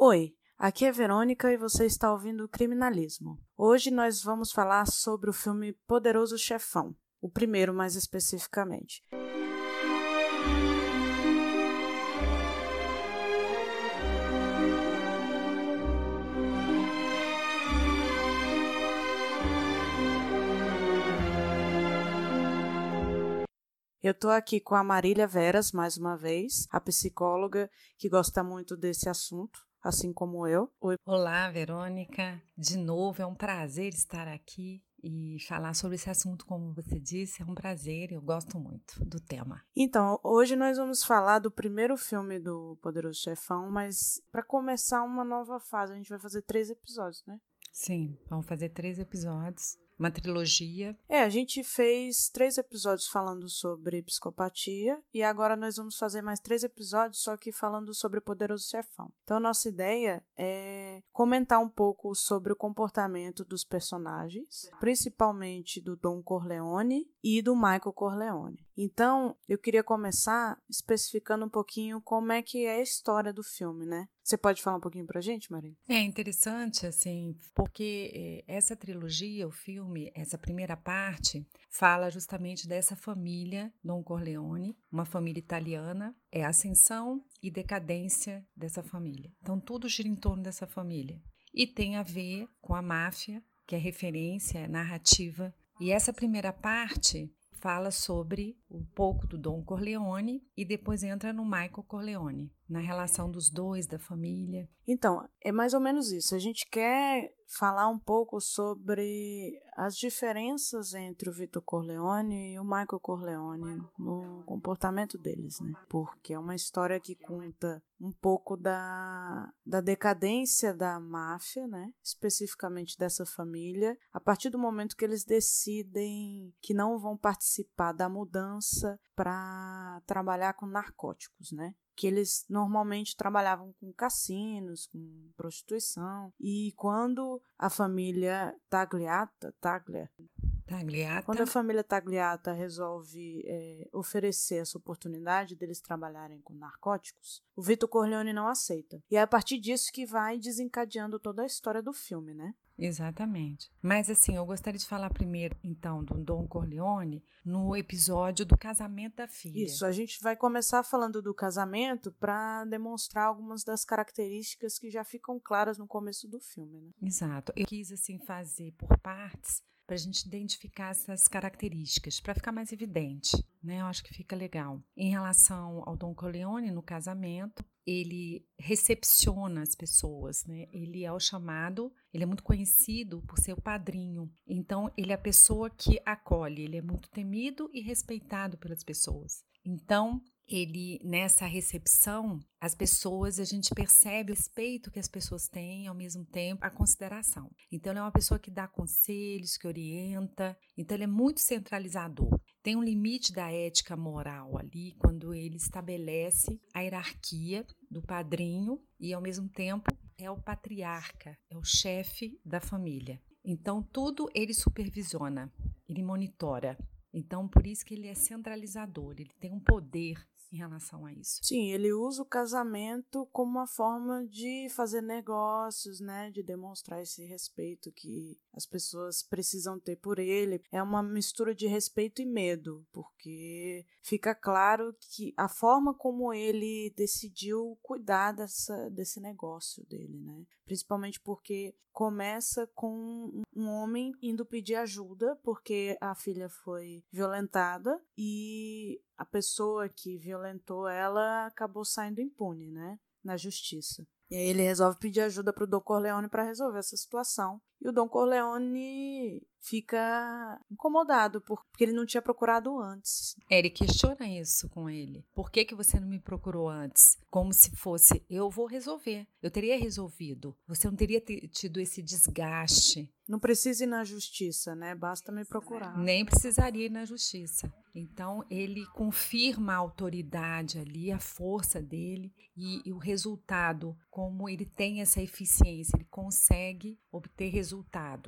Oi, aqui é Verônica e você está ouvindo Criminalismo. Hoje nós vamos falar sobre o filme Poderoso Chefão, o primeiro mais especificamente. Eu estou aqui com a Marília Veras, mais uma vez, a psicóloga que gosta muito desse assunto, assim como eu. Oi. Olá, Verônica. De novo, é um prazer estar aqui e falar sobre esse assunto, como você disse, é um prazer, eu gosto muito do tema. Então, hoje nós vamos falar do primeiro filme do Poderoso Chefão, mas para começar uma nova fase, a gente vai fazer três episódios, né? Sim, vamos fazer três episódios uma trilogia. É, a gente fez três episódios falando sobre psicopatia e agora nós vamos fazer mais três episódios só que falando sobre o poderoso chefão. Então, nossa ideia é comentar um pouco sobre o comportamento dos personagens, principalmente do Don Corleone e do Michael Corleone. Então, eu queria começar especificando um pouquinho como é que é a história do filme, né? Você pode falar um pouquinho pra gente, Maria? É interessante, assim, porque eh, essa trilogia, o filme, essa primeira parte, fala justamente dessa família Don Corleone, uma família italiana, é a ascensão e decadência dessa família. Então, tudo gira em torno dessa família. E tem a ver com a máfia, que é referência, é narrativa. E essa primeira parte fala sobre um pouco do Dom Corleone e depois entra no Michael Corleone, na relação dos dois, da família. Então, é mais ou menos isso. A gente quer falar um pouco sobre as diferenças entre o Vitor Corleone e o Michael Corleone no comportamento deles, né? Porque é uma história que conta um pouco da, da decadência da máfia, né? Especificamente dessa família, a partir do momento que eles decidem que não vão participar da mudança para trabalhar com narcóticos, né? que eles normalmente trabalhavam com cassinos, com prostituição. E quando a família Tagliata, Taglia, Tagliata. Quando a família Tagliata resolve é, oferecer essa oportunidade deles trabalharem com narcóticos, o Vitor Corleone não aceita. E é a partir disso que vai desencadeando toda a história do filme, né? Exatamente. Mas assim, eu gostaria de falar primeiro, então, do Dom Corleone no episódio do casamento da filha. Isso, a gente vai começar falando do casamento para demonstrar algumas das características que já ficam claras no começo do filme, né? Exato. Eu quis assim fazer por partes para a gente identificar essas características, para ficar mais evidente, né? Eu acho que fica legal. Em relação ao Dom Corleone no casamento, ele recepciona as pessoas, né? Ele é o chamado, ele é muito conhecido por ser o padrinho. Então, ele é a pessoa que acolhe, ele é muito temido e respeitado pelas pessoas. Então, ele nessa recepção, as pessoas, a gente percebe o respeito que as pessoas têm, ao mesmo tempo a consideração. Então ele é uma pessoa que dá conselhos, que orienta, então ele é muito centralizador. Tem um limite da ética moral ali quando ele estabelece a hierarquia do padrinho e ao mesmo tempo é o patriarca, é o chefe da família. Então tudo ele supervisiona, ele monitora. Então, por isso que ele é centralizador, ele tem um poder em relação a isso. Sim, ele usa o casamento como uma forma de fazer negócios, né, de demonstrar esse respeito que as pessoas precisam ter por ele. É uma mistura de respeito e medo, porque fica claro que a forma como ele decidiu cuidar dessa, desse negócio dele, né? Principalmente porque começa com um homem indo pedir ajuda porque a filha foi violentada e a pessoa que violentou ela acabou saindo impune, né? Na justiça. E aí ele resolve pedir ajuda para o Don Corleone para resolver essa situação. E o Don Corleone fica incomodado porque ele não tinha procurado antes. É, ele questiona isso com ele. Por que, que você não me procurou antes? Como se fosse, eu vou resolver. Eu teria resolvido. Você não teria tido esse desgaste. Não precisa ir na justiça, né? Basta me procurar. Nem precisaria ir na justiça. Então, ele confirma a autoridade ali, a força dele e, e, o resultado, como ele tem essa eficiência, ele consegue obter resultados.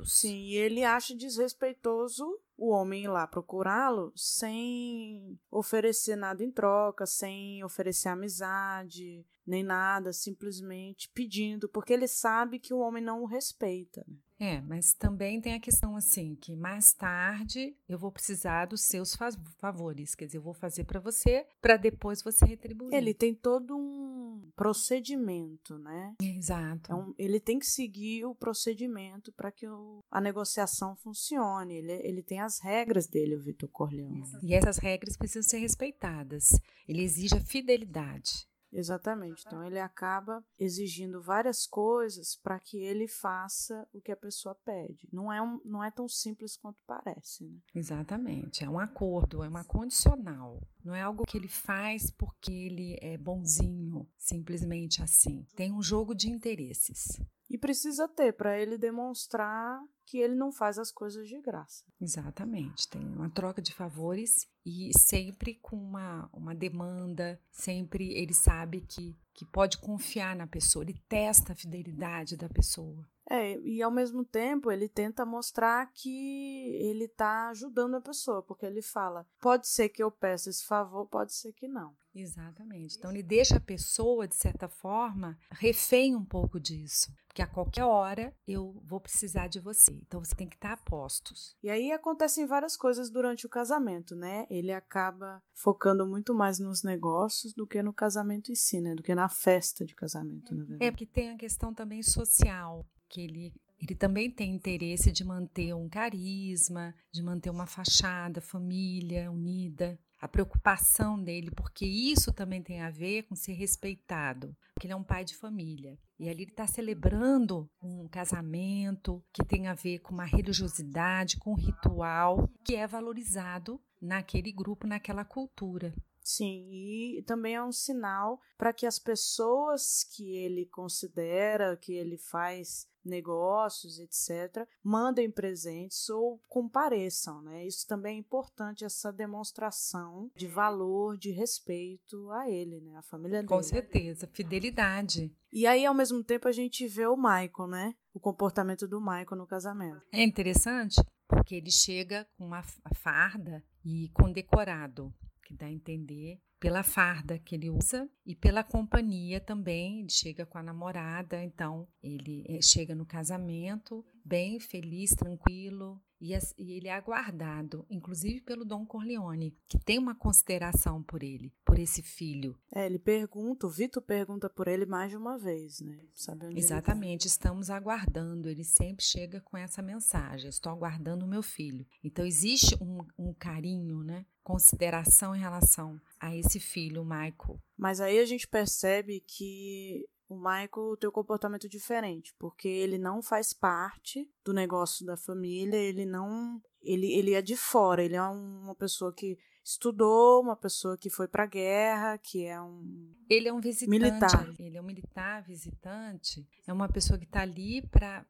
Sim, e ele acha desrespeitoso o homem ir lá procurá-lo sem oferecer nada em troca, sem oferecer amizade, nem nada, simplesmente pedindo, porque ele sabe que o homem não o respeita. Né? É, mas também tem a questão assim, que mais tarde eu vou precisar dos seus favores, quer dizer, eu vou fazer para você, para depois você retribuir. Ele tem todo um procedimento, né? Exato. Então, ele tem que seguir o procedimento para que o, a negociação funcione. Ele, ele tem as regras dele, o Vitor Corleone. E essas regras precisam ser respeitadas. Ele exige a fidelidade. Exatamente. Então ele acaba exigindo várias coisas para que ele faça o que a pessoa pede. Não é, um, não é tão simples quanto parece. Né? Exatamente. É um acordo, é uma condicional. Não é algo que ele faz porque ele é bonzinho, simplesmente assim. Tem um jogo de interesses. E precisa ter para ele demonstrar que ele não faz as coisas de graça. Exatamente. Tem uma troca de favores e sempre com uma, uma demanda, sempre ele sabe que, que pode confiar na pessoa, ele testa a fidelidade da pessoa. É, e ao mesmo tempo ele tenta mostrar que ele está ajudando a pessoa, porque ele fala: pode ser que eu peça esse favor, pode ser que não. Exatamente. Então ele deixa a pessoa, de certa forma, refém um pouco disso. Porque a qualquer hora eu vou precisar de você. Então você tem que estar a postos. E aí acontecem várias coisas durante o casamento, né? Ele acaba focando muito mais nos negócios do que no casamento em si, né? Do que na festa de casamento, na verdade. É porque tem a questão também social que ele ele também tem interesse de manter um carisma, de manter uma fachada, família unida, a preocupação dele, porque isso também tem a ver com ser respeitado, porque ele é um pai de família. E ali ele está celebrando um casamento que tem a ver com uma religiosidade, com um ritual que é valorizado naquele grupo, naquela cultura. Sim, e também é um sinal para que as pessoas que ele considera, que ele faz negócios, etc., mandem presentes ou compareçam, né? Isso também é importante, essa demonstração de valor, de respeito a ele, né? A família dele. Com certeza, fidelidade. E aí, ao mesmo tempo, a gente vê o Michael, né? O comportamento do Michael no casamento. É interessante porque ele chega com uma farda e condecorado, que dá a entender pela farda que ele usa e pela companhia também. Ele chega com a namorada, então ele eh, chega no casamento bem feliz, tranquilo. E, ele é aguardado, inclusive pelo Dom Corleone, que tem uma consideração por ele, por esse filho. É, ele pergunta, o Vitor pergunta por ele mais de uma vez, né? Exatamente, estamos aguardando. Ele sempre chega com essa mensagem: estou aguardando o meu filho. Então existe um, um carinho, né? Consideração em relação a esse filho, o Michael. Mas aí a gente percebe que o Michael tem um comportamento diferente, porque ele não faz parte do negócio da família, ele não. Ele, ele é de fora, ele é uma pessoa que estudou, uma pessoa que foi para a guerra, que é um ele é um visitante, militar. Ele é um militar visitante. É uma pessoa que está ali para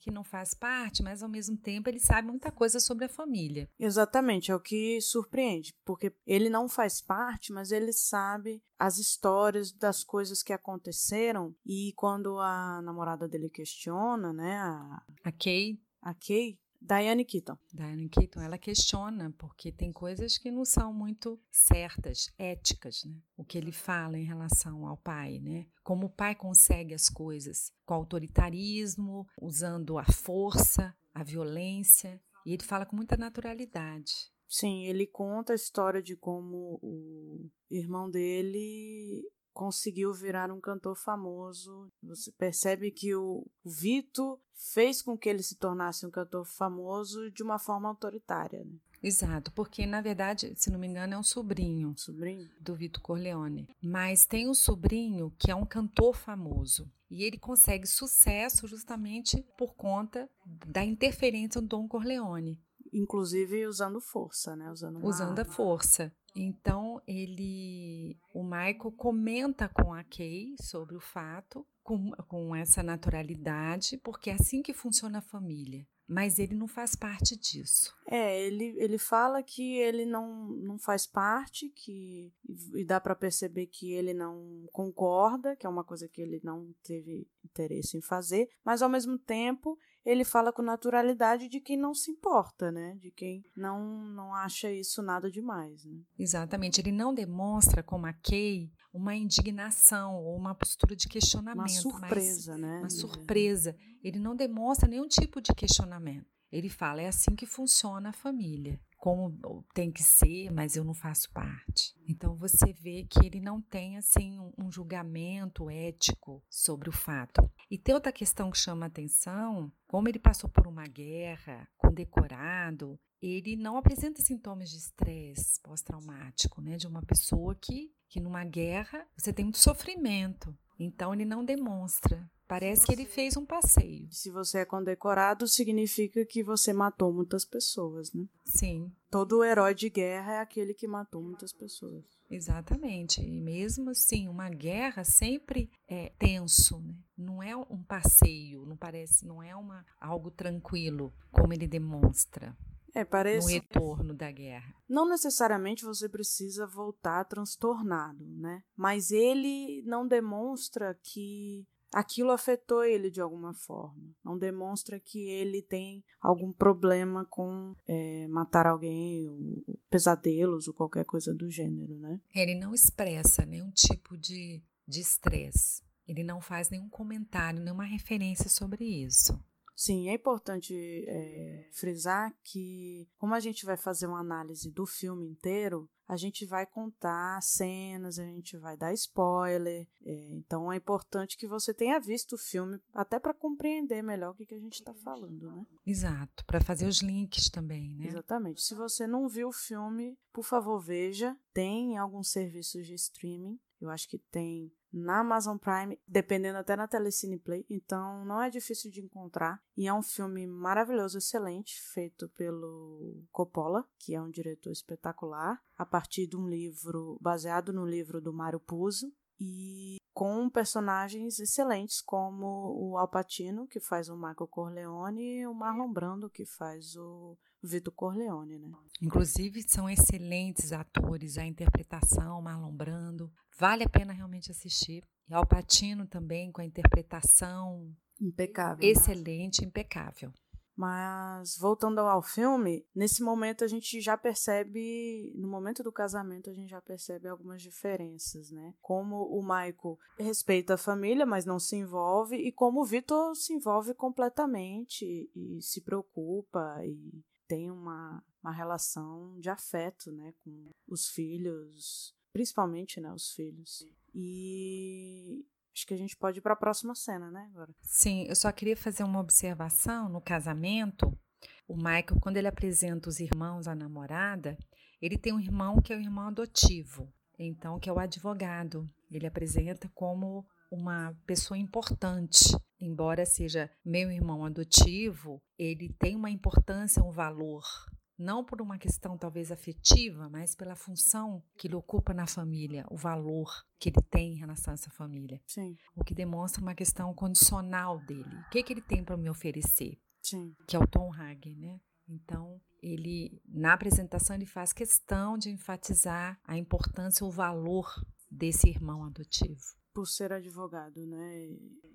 que não faz parte, mas ao mesmo tempo ele sabe muita coisa sobre a família. Exatamente, é o que surpreende, porque ele não faz parte, mas ele sabe as histórias das coisas que aconteceram e quando a namorada dele questiona, né, a, a Kay, a Kay Diane Keaton. Diane Keaton, ela questiona, porque tem coisas que não são muito certas, éticas, né? O que ele fala em relação ao pai, né? Como o pai consegue as coisas com autoritarismo, usando a força, a violência, e ele fala com muita naturalidade. Sim, ele conta a história de como o irmão dele conseguiu virar um cantor famoso. Você percebe que o Vito fez com que ele se tornasse um cantor famoso de uma forma autoritária. Né? Exato, porque na verdade, se não me engano, é um sobrinho, sobrinho do Vito Corleone. Mas tem um sobrinho que é um cantor famoso. E ele consegue sucesso justamente por conta da interferência do Dom Corleone. Inclusive usando força, né? Usando, usando a força. Então ele, o Michael comenta com a Kay sobre o fato, com, com essa naturalidade, porque é assim que funciona a família. Mas ele não faz parte disso. É, ele, ele fala que ele não, não faz parte, que e dá para perceber que ele não concorda, que é uma coisa que ele não teve interesse em fazer, mas ao mesmo tempo ele fala com naturalidade de quem não se importa, né? De quem não, não acha isso nada demais, né? Exatamente. Ele não demonstra, como a Kay, uma indignação ou uma postura de questionamento. Uma surpresa, né? Uma surpresa. Ele não demonstra nenhum tipo de questionamento. Ele fala, é assim que funciona a família como tem que ser, mas eu não faço parte. Então você vê que ele não tem assim um, julgamento ético sobre o fato. E tem outra questão que chama atenção, como ele passou por uma guerra, condecorado, ele não apresenta sintomas de estresse pós-traumático, né, de uma pessoa que que numa guerra você tem muito sofrimento. Então ele não demonstra. Parece que ele fez um passeio. Se você é condecorado, significa que você matou muitas pessoas, né? Sim. Todo herói de guerra é aquele que matou muitas pessoas. Exatamente. E mesmo assim, uma guerra sempre é tenso, né? Não é um passeio, não parece, não é uma algo tranquilo, como ele demonstra. É, parece. No retorno da guerra. Não necessariamente você precisa voltar transtornado, né? Mas ele não demonstra que aquilo afetou ele de alguma forma. Não demonstra que ele tem algum problema com é, matar alguém, ou pesadelos ou qualquer coisa do gênero, né? Ele não expressa nenhum tipo de estresse. Ele não faz nenhum comentário, nenhuma referência sobre isso. Sim, é importante é, frisar que, como a gente vai fazer uma análise do filme inteiro, a gente vai contar cenas, a gente vai dar spoiler. É, então é importante que você tenha visto o filme, até para compreender melhor o que, que a gente está falando, né? Exato, para fazer os links também, né? Exatamente. Se você não viu o filme, por favor, veja. Tem alguns serviços de streaming. Eu acho que tem na Amazon Prime, dependendo até na Telecine Play, então não é difícil de encontrar. E é um filme maravilhoso, excelente, feito pelo Coppola, que é um diretor espetacular, a partir de um livro baseado no livro do Mario Puzo e com personagens excelentes como o Al Pacino, que faz o Michael Corleone, e o Marlon Brando, que faz o Vitor Corleone, né? Inclusive são excelentes atores, a interpretação, Marlon Brando, vale a pena realmente assistir. E Al Pacino também com a interpretação impecável, excelente, impecável. Mas voltando ao filme, nesse momento a gente já percebe, no momento do casamento a gente já percebe algumas diferenças, né? Como o Michael respeita a família, mas não se envolve, e como o Victor se envolve completamente e se preocupa e tem uma, uma relação de afeto, né, com os filhos, principalmente, né, os filhos. E Acho que a gente pode ir para a próxima cena, né, agora. Sim, eu só queria fazer uma observação no casamento. O Michael, quando ele apresenta os irmãos à namorada, ele tem um irmão que é o irmão adotivo, então que é o advogado. Ele apresenta como uma pessoa importante, embora seja meu irmão adotivo, ele tem uma importância, um valor não por uma questão talvez afetiva, mas pela função que ele ocupa na família, o valor que ele tem em relação a essa família. Sim. O que demonstra uma questão condicional dele. O que, que ele tem para me oferecer? Sim. Que é o Tom Hagen, né? Então, ele na apresentação ele faz questão de enfatizar a importância, o valor desse irmão adotivo por ser advogado, né?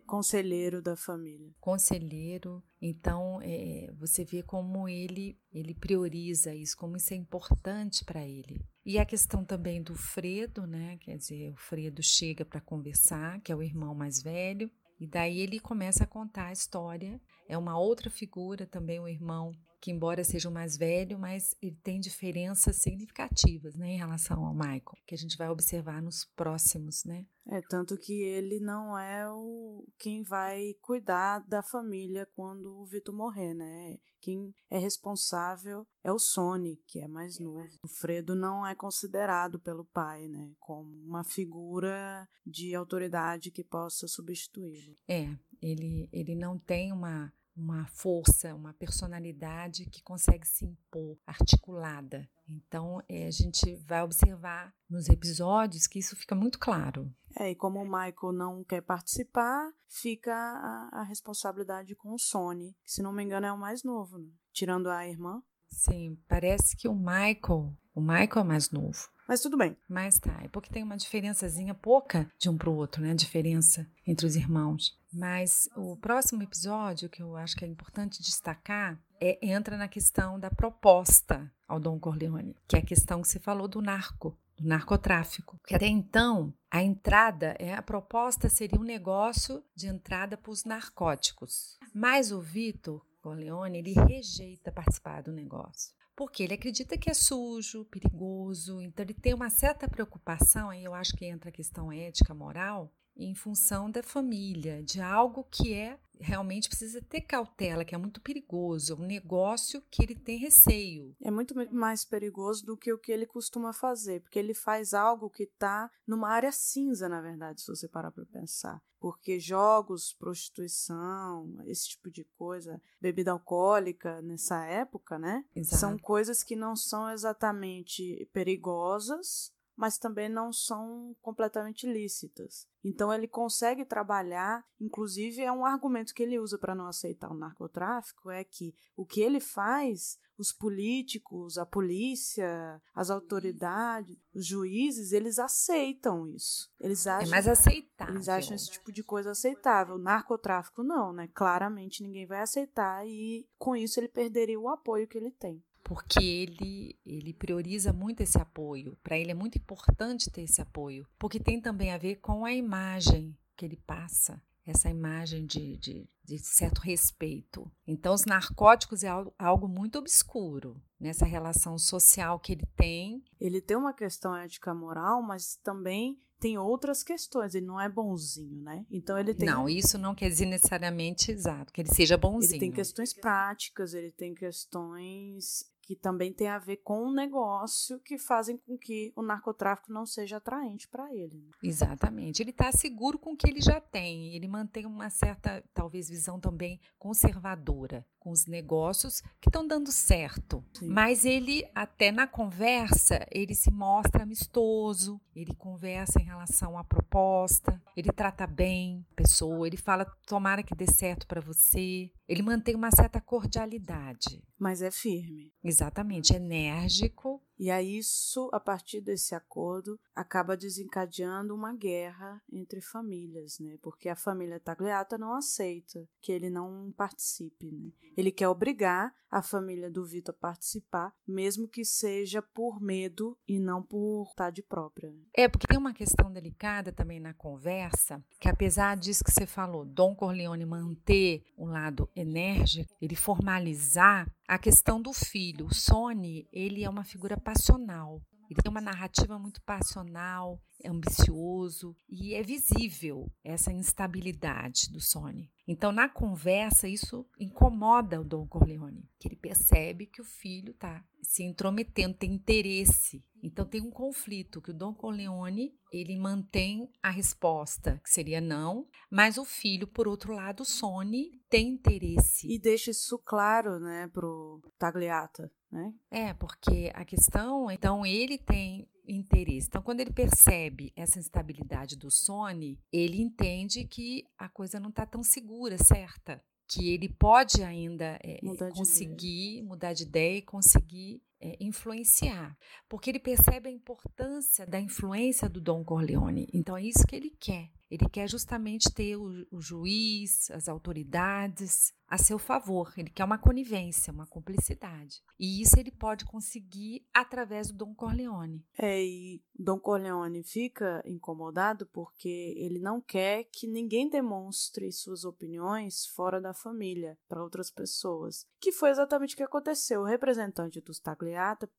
Conselheiro da família. Conselheiro. Então, é, você vê como ele, ele prioriza isso, como isso é importante para ele. E a questão também do Fredo, né? Quer dizer, o Fredo chega para conversar, que é o irmão mais velho, e daí ele começa a contar a história. É uma outra figura também, o irmão que embora seja o mais velho, mas ele tem diferenças significativas, né, em relação ao Michael, que a gente vai observar nos próximos, né? É tanto que ele não é o quem vai cuidar da família quando o Vitor morrer, né? Quem é responsável é o Sony, que é mais novo. O Fredo não é considerado pelo pai, né, como uma figura de autoridade que possa substituí-lo. É, ele ele não tem uma uma força, uma personalidade que consegue se impor, articulada. Então, é, a gente vai observar nos episódios que isso fica muito claro. É, e como o Michael não quer participar, fica a, a responsabilidade com o Sony, que, se não me engano, é o mais novo, né? tirando a irmã. Sim, parece que o Michael, o Michael é mais novo. Mas tudo bem. Mas tá, é porque tem uma diferençazinha pouca de um para o outro, né? A diferença entre os irmãos. Mas o próximo episódio, que eu acho que é importante destacar, é, entra na questão da proposta ao Dom Corleone, que é a questão que você falou do narco, do narcotráfico. Que até então, a entrada, é, a proposta seria um negócio de entrada para os narcóticos. Mas o Vitor Corleone, ele rejeita participar do negócio. Porque ele acredita que é sujo, perigoso, então ele tem uma certa preocupação, aí eu acho que entra a questão ética, moral, em função da família, de algo que é realmente precisa ter cautela, que é muito perigoso, é um negócio que ele tem receio. É muito mais perigoso do que o que ele costuma fazer, porque ele faz algo que está numa área cinza, na verdade, se você parar para pensar. Porque jogos, prostituição, esse tipo de coisa, bebida alcoólica nessa época, né? Exato. São coisas que não são exatamente perigosas, mas também não são completamente lícitas. Então ele consegue trabalhar, inclusive é um argumento que ele usa para não aceitar o narcotráfico é que o que ele faz, os políticos, a polícia, as autoridades, os juízes, eles aceitam isso. Eles acham, é mais aceitável. Eles acham esse tipo de coisa aceitável. O narcotráfico não, né? Claramente ninguém vai aceitar e com isso ele perderia o apoio que ele tem porque ele, ele prioriza muito esse apoio. Para ele é muito importante ter esse apoio, porque tem também a ver com a imagem que ele passa, essa imagem de, de, de certo respeito. Então, os narcóticos é algo, algo muito obscuro nessa relação social que ele tem. Ele tem uma questão ética moral, mas também tem outras questões. Ele não é bonzinho, né? Então ele tem. Não, isso não quer dizer necessariamente exato, que ele seja bonzinho. Ele tem questões práticas, ele tem questões que também tem a ver com o negócio que fazem com que o narcotráfico não seja atraente para ele. Né? Exatamente. Ele está seguro com o que ele já tem. Ele mantém uma certa, talvez, visão também conservadora com os negócios que estão dando certo. Sim. Mas ele, até na conversa, ele se mostra amistoso, ele conversa em relação à proposta, ele trata bem a pessoa, ele fala tomara que dê certo para você. Ele mantém uma certa cordialidade. Mas é firme. Exatamente, enérgico e aí isso, a partir desse acordo, acaba desencadeando uma guerra entre famílias, né? Porque a família Tagliata não aceita que ele não participe, né? Ele quer obrigar a família do Vitor a participar, mesmo que seja por medo e não por vontade própria. É, porque tem uma questão delicada também na conversa, que apesar disso que você falou, Dom Corleone manter um lado enérgico, ele formalizar a questão do filho. Sony, ele é uma figura passional. Ele tem uma narrativa muito passional, é ambicioso e é visível essa instabilidade do Sony. Então, na conversa, isso incomoda o Dom Corleone, que ele percebe que o filho está se intrometendo, tem interesse. Então, tem um conflito que o Dom Corleone ele mantém a resposta, que seria não, mas o filho, por outro lado, o Sony, tem interesse. E deixa isso claro, né, pro Tagliata, né? É, porque a questão, então, ele tem interesse. Então, quando ele percebe essa instabilidade do Sony, ele entende que a coisa não está tão segura, certa. Que ele pode ainda é, mudar conseguir mudar de ideia e conseguir é, influenciar, porque ele percebe a importância da influência do Dom Corleone. Então é isso que ele quer. Ele quer justamente ter o, o, juiz, as autoridades a seu favor. Ele quer uma conivência, uma cumplicidade. E isso ele pode conseguir através do Dom Corleone. É, e Dom Corleone fica incomodado porque ele não quer que ninguém demonstre suas opiniões fora da família para outras pessoas. Que foi exatamente o que aconteceu. O representante dos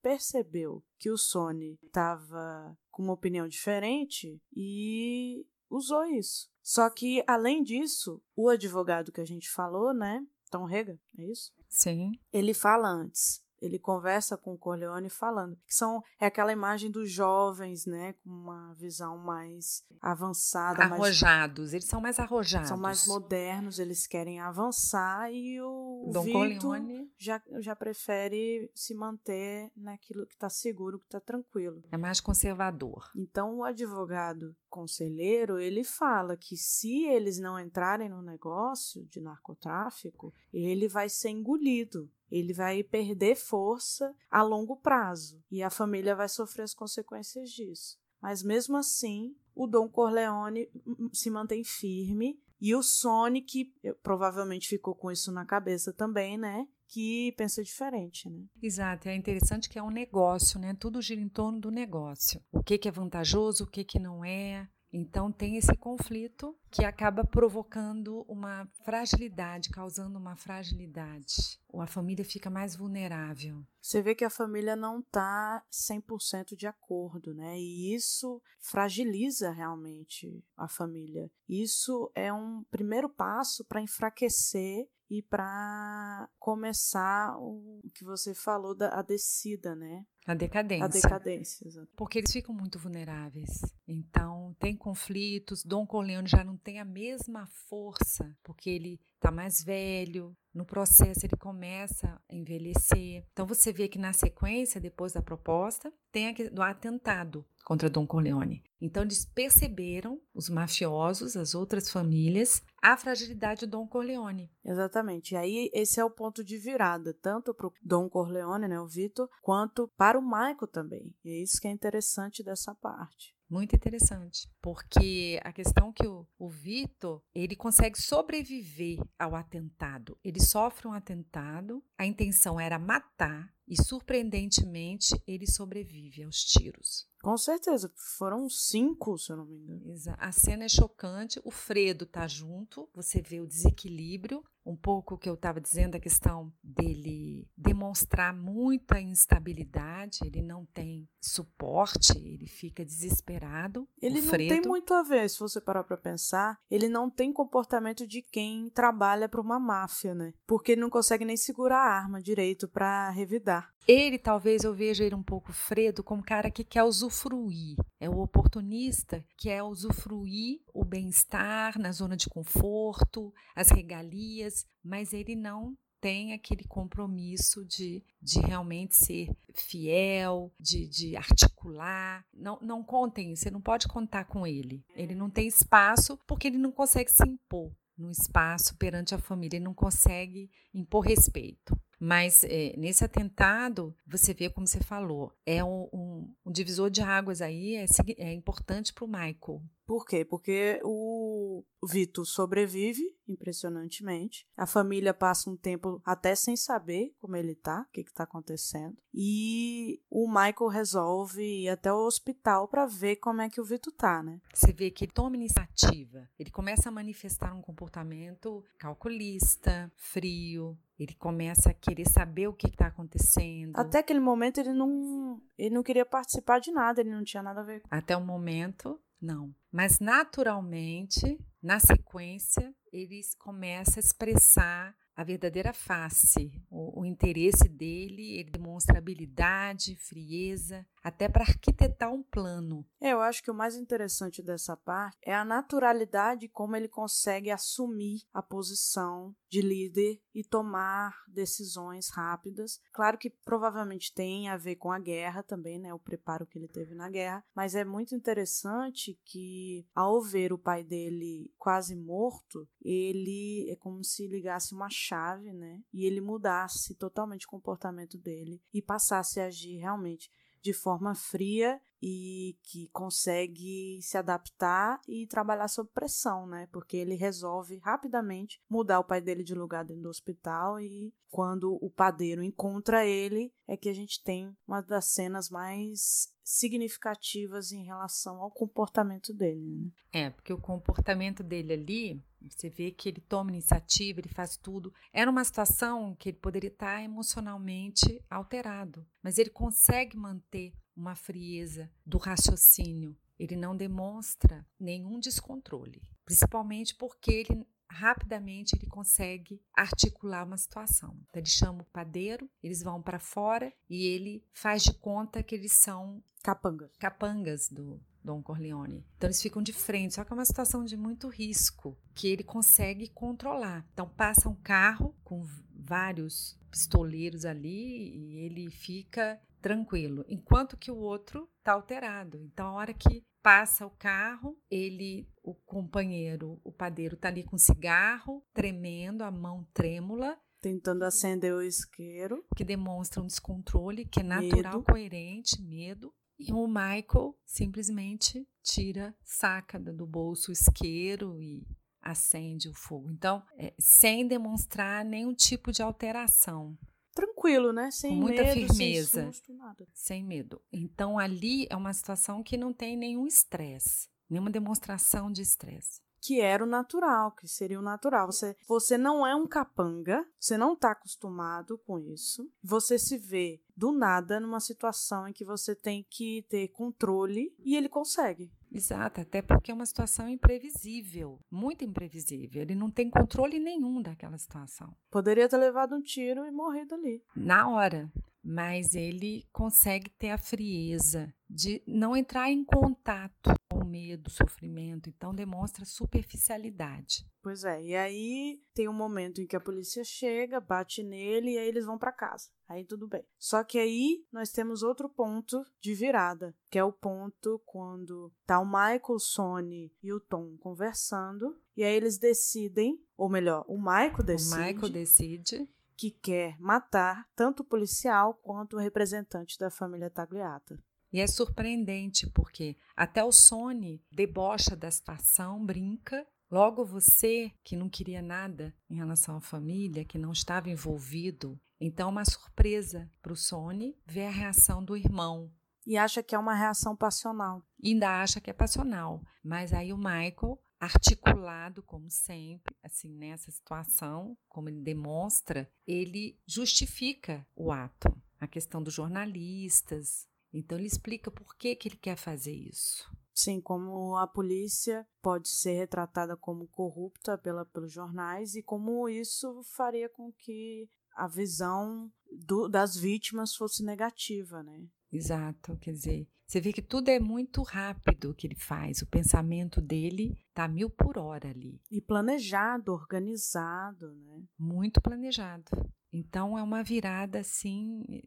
Percebeu que o Sony estava com uma opinião diferente e usou isso. Só que, além disso, o advogado que a gente falou, né? Tom Rega, é isso? Sim. Ele fala antes. Ele conversa com o Corleone falando que são é aquela imagem dos jovens, né, com uma visão mais avançada, arrojados. Mais, eles são mais arrojados. São mais modernos, eles querem avançar e o Dom Vito, Corleone já, já prefere se manter naquilo que está seguro, que está tranquilo. É mais conservador. Então, o advogado conselheiro, ele fala que se eles não entrarem no negócio de narcotráfico, ele vai ser engolido. Ele vai perder força a longo prazo e a família vai sofrer as consequências disso. Mas mesmo assim, o Dom Corleone hum, hum, se mantém firme e o Sonic provavelmente ficou com isso na cabeça também, né? Que pensa diferente, né? Exato, é interessante que é um negócio, né? Tudo gira em torno do negócio. O que, que é vantajoso, o que, que não é, então tem esse conflito que acaba provocando uma fragilidade, causando uma fragilidade. Ou a família fica mais vulnerável. Você vê que a família não está 100% de acordo, né? E isso fragiliza realmente a família. Isso é um primeiro passo para enfraquecer e para começar o que você falou da a descida, né? A decadência. A decadência, exatamente. Porque eles ficam muito vulneráveis. Então, tem conflitos. Dom Corleone já não tem a mesma força, porque ele está mais velho. No processo, ele começa a envelhecer. Então, você vê que na sequência, depois da proposta, tem o atentado contra Dom Corleone. Então, eles perceberam, os mafiosos, as outras famílias, a fragilidade de Dom Corleone. Exatamente. E aí, esse é o ponto de virada, tanto para o Dom Corleone, né, o Vitor, quanto para o Michael também. E é isso que é interessante dessa parte. Muito interessante, porque a questão que o, o Vitor, ele consegue sobreviver ao atentado. Ele sofre um atentado, a intenção era matar e surpreendentemente ele sobrevive aos tiros. Com certeza, foram cinco, se eu não me engano. A cena é chocante, o Fredo tá junto, você vê o desequilíbrio, um pouco que eu estava dizendo, a questão dele demonstrar muita instabilidade, ele não tem suporte, ele fica desesperado. Ele não tem muito a ver, se você parar para pensar, ele não tem comportamento de quem trabalha para uma máfia, né? Porque ele não consegue nem segurar a arma direito para revidar. Ele, talvez eu veja ele um pouco Fredo como cara que quer usufruir. É o oportunista que quer usufruir o bem-estar na zona de conforto, as regalias, mas ele não tem aquele compromisso de, de realmente ser fiel, de, de articular. Não, não contem, você não pode contar com ele. Ele não tem espaço porque ele não consegue se impor no espaço perante a família, ele não consegue impor respeito. Mas é, nesse atentado, você vê como você falou, é um, um, um divisor de águas aí, é, é importante para o Michael. Por quê? Porque o Vitor sobrevive, impressionantemente. A família passa um tempo até sem saber como ele tá, o que, que tá acontecendo. E o Michael resolve ir até o hospital para ver como é que o Vitor tá, né? Você vê que ele toma iniciativa. Ele começa a manifestar um comportamento calculista, frio, ele começa a querer saber o que está acontecendo. Até aquele momento ele não, ele não queria participar de nada, ele não tinha nada a ver. Até o momento, não. Mas naturalmente, na sequência, ele começa a expressar a verdadeira face, o, o, interesse dele, ele demonstra habilidade, frieza, até para arquitetar um plano. É, eu acho que o mais interessante dessa parte é a naturalidade como ele consegue assumir a posição de líder e tomar decisões rápidas. Claro que provavelmente tem a ver com a guerra também, né, o preparo que ele teve na guerra, mas é muito interessante que ao ver o pai dele quase morto, ele é como se ligasse uma chave, né? E ele mudasse totalmente o comportamento dele e passasse a agir realmente de forma fria e que consegue se adaptar e trabalhar sob pressão, né? Porque ele resolve rapidamente mudar o pai dele de lugar dentro do hospital e quando o padeiro encontra ele é que a gente tem uma das cenas mais significativas em relação ao comportamento dele. Né? É, porque o comportamento dele ali, você vê que ele toma iniciativa, ele faz tudo. Era uma situação que ele poderia estar emocionalmente alterado, mas ele consegue manter uma frieza do raciocínio. Ele não demonstra nenhum descontrole, principalmente porque ele rapidamente ele consegue articular uma situação. Então, ele chama o padeiro, eles vão para fora e ele faz de conta que eles são capangas, capangas do Dom Corleone. Então eles ficam de frente, só que é uma situação de muito risco que ele consegue controlar. Então passa um carro com vários pistoleiros ali e ele fica tranquilo, enquanto que o outro está alterado. Então, a hora que passa o carro, ele, o companheiro, o padeiro, está ali com cigarro, tremendo, a mão trêmula. Tentando acender o isqueiro. Que demonstra um descontrole, que é natural, medo. coerente, medo. E o Michael simplesmente tira, saca do bolso o isqueiro e acende o fogo. Então, é, sem demonstrar nenhum tipo de alteração. Tranquilo, né? Sem Com muita medo, firmeza. Sem, susto, nada. sem medo. Então, ali é uma situação que não tem nenhum estresse, nenhuma demonstração de estresse que era o natural, que seria o natural. Você, você não é um capanga, você não está acostumado com isso. Você se vê do nada numa situação em que você tem que ter controle e ele consegue. Exato, até porque é uma situação imprevisível, muito imprevisível. Ele não tem controle nenhum daquela situação. Poderia ter levado um tiro e morrido ali. Na hora mas ele consegue ter a frieza de não entrar em contato com medo, sofrimento, então demonstra superficialidade. Pois é, e aí tem um momento em que a polícia chega, bate nele e aí eles vão para casa. Aí tudo bem. Só que aí nós temos outro ponto de virada, que é o ponto quando tá o Michael, o Sony e o Tom conversando, e aí eles decidem, ou melhor, o Michael decide. O Michael decide que quer matar tanto o policial quanto o representante da família Tagliata. E é surpreendente porque até o Sony debocha da situação, brinca. Logo você, que não queria nada em relação à família, que não estava envolvido, então uma surpresa para o Sony ver a reação do irmão. E acha que é uma reação passional. E ainda acha que é passional. Mas aí o Michael articulado, como sempre, assim, nessa situação, como ele demonstra, ele justifica o ato, a questão dos jornalistas. Então, ele explica por que, que ele quer fazer isso. Sim, como a polícia pode ser retratada como corrupta pela, pelos jornais e como isso faria com que a visão do, das vítimas fosse negativa, né? Exato, quer dizer, você vê que tudo é muito rápido que ele faz, o pensamento dele tá mil por hora ali. E planejado, organizado, né? Muito planejado. Então é uma virada assim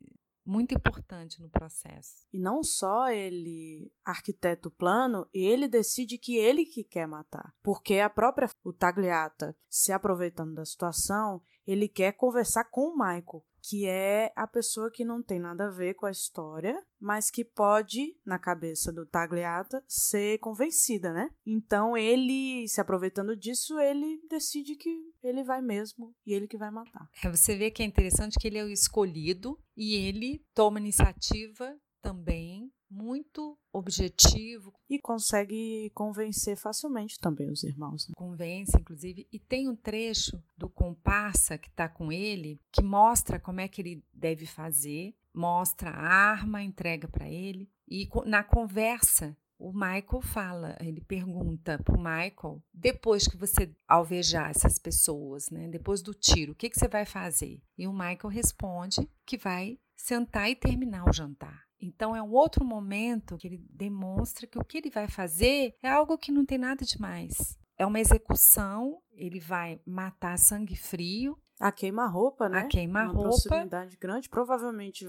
muito importante no processo. E não só ele arquiteta o plano, ele decide que ele que quer matar, porque a própria o Tagliata, se aproveitando da situação, ele quer conversar com o Michael que é a pessoa que não tem nada a ver com a história, mas que pode, na cabeça do Tagliata, ser convencida, né? Então ele, se aproveitando disso, ele decide que ele vai mesmo e ele que vai matar. É, você vê que é interessante que ele é o escolhido e ele toma iniciativa também muito objetivo. E consegue convencer facilmente também os irmãos. Né? Convence, inclusive. E tem um trecho do comparsa que está com ele que mostra como é que ele deve fazer, mostra a arma, entrega para ele. E na conversa, o Michael fala, ele pergunta para o Michael, depois que você alvejar essas pessoas, né, depois do tiro, o que, que você vai fazer? E o Michael responde que vai sentar e terminar o jantar. Então é um outro momento que ele demonstra que o que ele vai fazer é algo que não tem nada de mais. É uma execução, ele vai matar sangue frio. A queima-roupa, né? A queima-roupa. Uma possibilidade grande. Provavelmente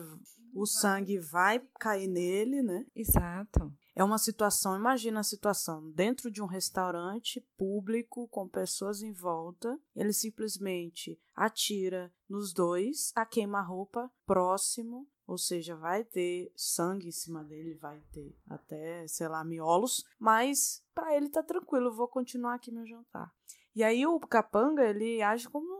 o sangue vai cair nele, né? Exato. É uma situação, imagina a situação, dentro de um restaurante público com pessoas em volta, ele simplesmente atira nos dois, a queima-roupa próximo ou seja, vai ter sangue em cima dele, vai ter até, sei lá, miolos, mas para ele tá tranquilo, vou continuar aqui meu jantar. E aí o capanga, ele age como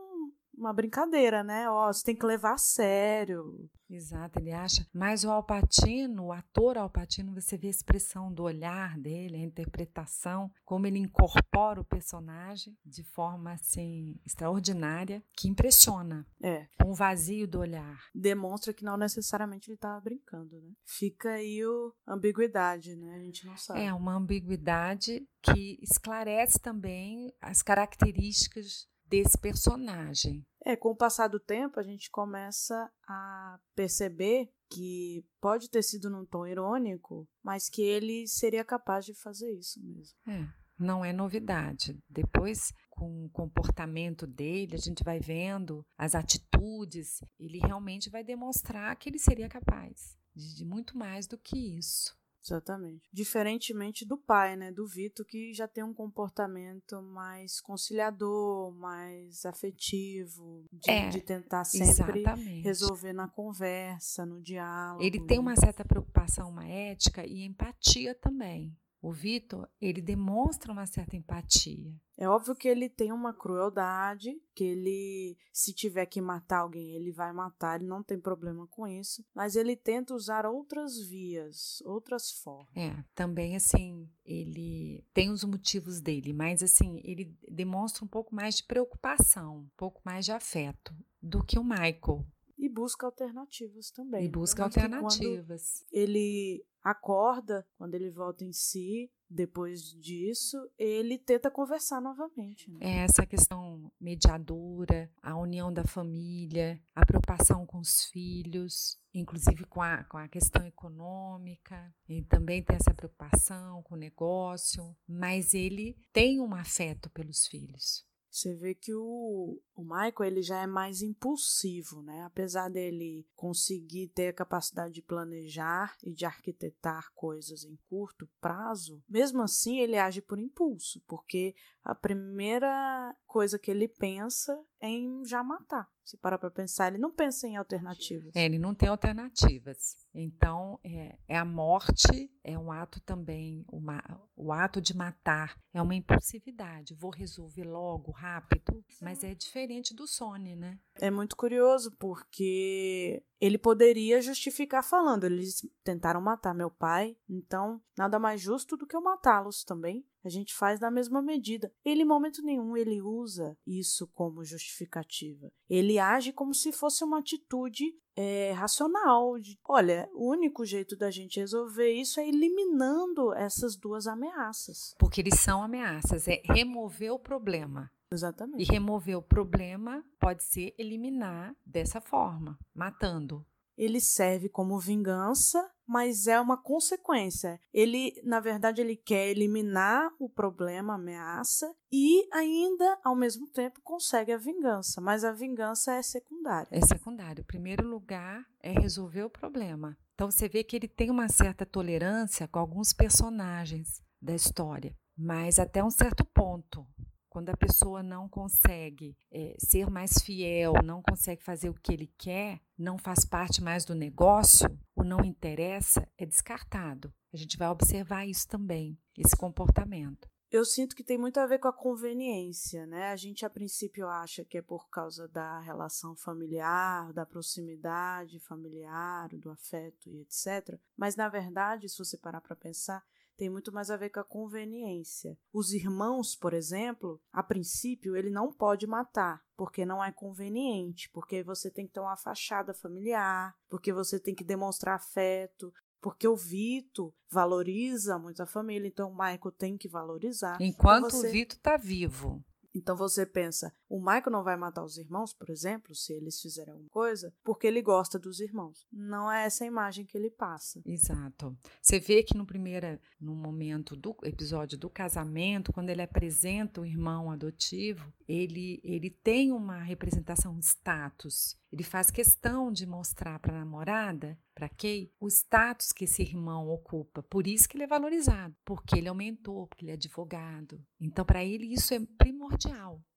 uma brincadeira, né? Ó, você tem que levar a sério. Exato, ele acha. Mas o Alpatino, o ator Alpatino, você vê a expressão do olhar dele, a interpretação, como ele incorpora o personagem de forma assim extraordinária, que impressiona. É. O vazio do olhar. Demonstra que não necessariamente ele estava brincando, né? Fica aí a ambiguidade, né? A gente não sabe. É uma ambiguidade que esclarece também as características desse personagem. É, com o passar do tempo, a gente começa a perceber que pode ter sido num tom irônico, mas que ele seria capaz de fazer isso mesmo. É, não é novidade. Depois, com o comportamento dele, a gente vai vendo as atitudes, ele realmente vai demonstrar que ele seria capaz de, de muito mais do que isso. Exatamente. Diferentemente do pai, né, do Vitor, que já tem um comportamento mais conciliador, mais afetivo, de, é, de tentar sempre exatamente. resolver na conversa, no diálogo. Ele tem uma certa preocupação, uma ética e empatia também. O Vitor, ele demonstra uma certa empatia. É óbvio que ele tem uma crueldade, que ele, se tiver que matar alguém, ele vai matar, ele não tem problema com isso, mas ele tenta usar outras vias, outras formas. É, também assim, ele tem os motivos dele, mas assim, ele demonstra um pouco mais de preocupação, um pouco mais de afeto do que o Michael. E busca alternativas também. E busca alternativas. Ele acorda, quando ele volta em si, depois disso, ele tenta conversar novamente. Né? É essa questão mediadora, a união da família, a preocupação com os filhos, inclusive com a, com a questão econômica, ele também tem essa preocupação com o negócio, mas ele tem um afeto pelos filhos. Você vê que o, o Michael ele já é mais impulsivo, né? Apesar dele conseguir ter a capacidade de planejar e de arquitetar coisas em curto prazo, mesmo assim ele age por impulso, porque a primeira coisa que ele pensa em já matar. Se parar para pensar, ele não pensa em alternativas. É, ele não tem alternativas. Então, é, é, a morte é um ato também, uma, o ato de matar é uma impulsividade. Vou resolver logo, rápido, mas é diferente do Sony, né? É muito curioso porque ele poderia justificar falando, eles tentaram matar meu pai, então nada mais justo do que eu matá-los também. A gente faz da mesma medida. Ele, em momento nenhum, ele usa isso como justificativa. Ele age como se fosse uma atitude é, racional. De, olha, o único jeito da gente resolver isso é eliminando essas duas ameaças. Porque eles são ameaças, é remover o problema. Exatamente. E remover o problema pode ser eliminar dessa forma, matando ele serve como vingança, mas é uma consequência. Ele, na verdade, ele quer eliminar o problema, a ameaça e ainda ao mesmo tempo consegue a vingança, mas a vingança é secundária. É secundário. O primeiro lugar é resolver o problema. Então você vê que ele tem uma certa tolerância com alguns personagens da história, mas até um certo ponto. Quando a pessoa não consegue é, ser mais fiel, não consegue fazer o que ele quer, não faz parte mais do negócio, o não interessa, é descartado. A gente vai observar isso também, esse comportamento. Eu sinto que tem muito a ver com a conveniência, né? A gente a princípio acha que é por causa da relação familiar, da proximidade familiar, do afeto e etc. Mas na verdade, se você parar para pensar, tem muito mais a ver com a conveniência. Os irmãos, por exemplo, a princípio ele não pode matar, porque não é conveniente, porque você tem que ter uma fachada familiar, porque você tem que demonstrar afeto, porque o Vito valoriza muito a família, então o Michael tem que valorizar. Enquanto então você... o Vito está vivo. Então você pensa, o Michael não vai matar os irmãos, por exemplo, se eles fizerem alguma coisa, porque ele gosta dos irmãos. Não é essa a imagem que ele passa. Exato. Você vê que no primeiro, no momento do episódio do casamento, quando ele apresenta o irmão adotivo, ele, ele tem uma representação de status. Ele faz questão de mostrar para a namorada, para Kay, o status que esse irmão ocupa. Por isso que ele é valorizado, porque ele é um mentor, porque ele é advogado. Então, para ele, isso é primordial.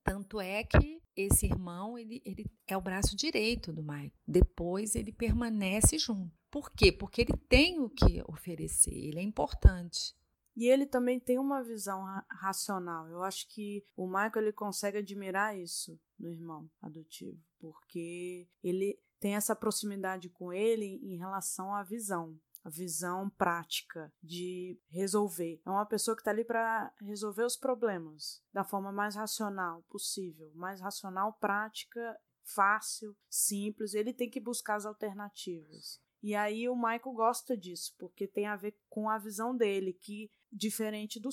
Tanto é que esse irmão ele, ele é o braço direito do Michael. Depois ele permanece junto. Por quê? Porque ele tem o que oferecer, ele é importante. E ele também tem uma visão ra racional. Eu acho que o Michael ele consegue admirar isso no irmão adotivo, porque ele tem essa proximidade com ele em relação à visão visão prática de resolver. É uma pessoa que está ali para resolver os problemas da forma mais racional possível, mais racional, prática, fácil, simples. Ele tem que buscar as alternativas. E aí o Michael gosta disso, porque tem a ver com a visão dele, que diferente do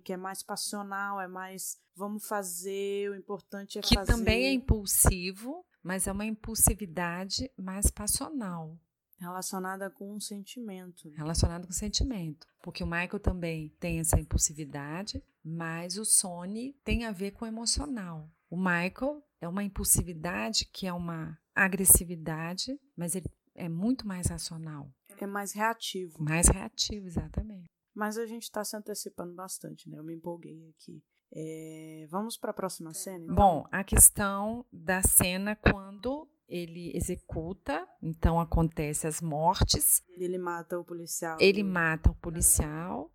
que é mais passional, é mais vamos fazer, o importante é que fazer. Que também é impulsivo, mas é uma impulsividade mais passional. Relacionada com um sentimento. Relacionada com sentimento. Porque o Michael também tem essa impulsividade, mas o Sony tem a ver com o emocional. O Michael é uma impulsividade que é uma agressividade, mas ele é muito mais racional. É mais reativo. Mais reativo, exatamente. Mas a gente está se antecipando bastante, né? Eu me empolguei aqui. É... Vamos para a próxima cena? Então? Bom, a questão da cena quando ele executa, então acontece as mortes. Ele mata o policial. Ele mata o policial,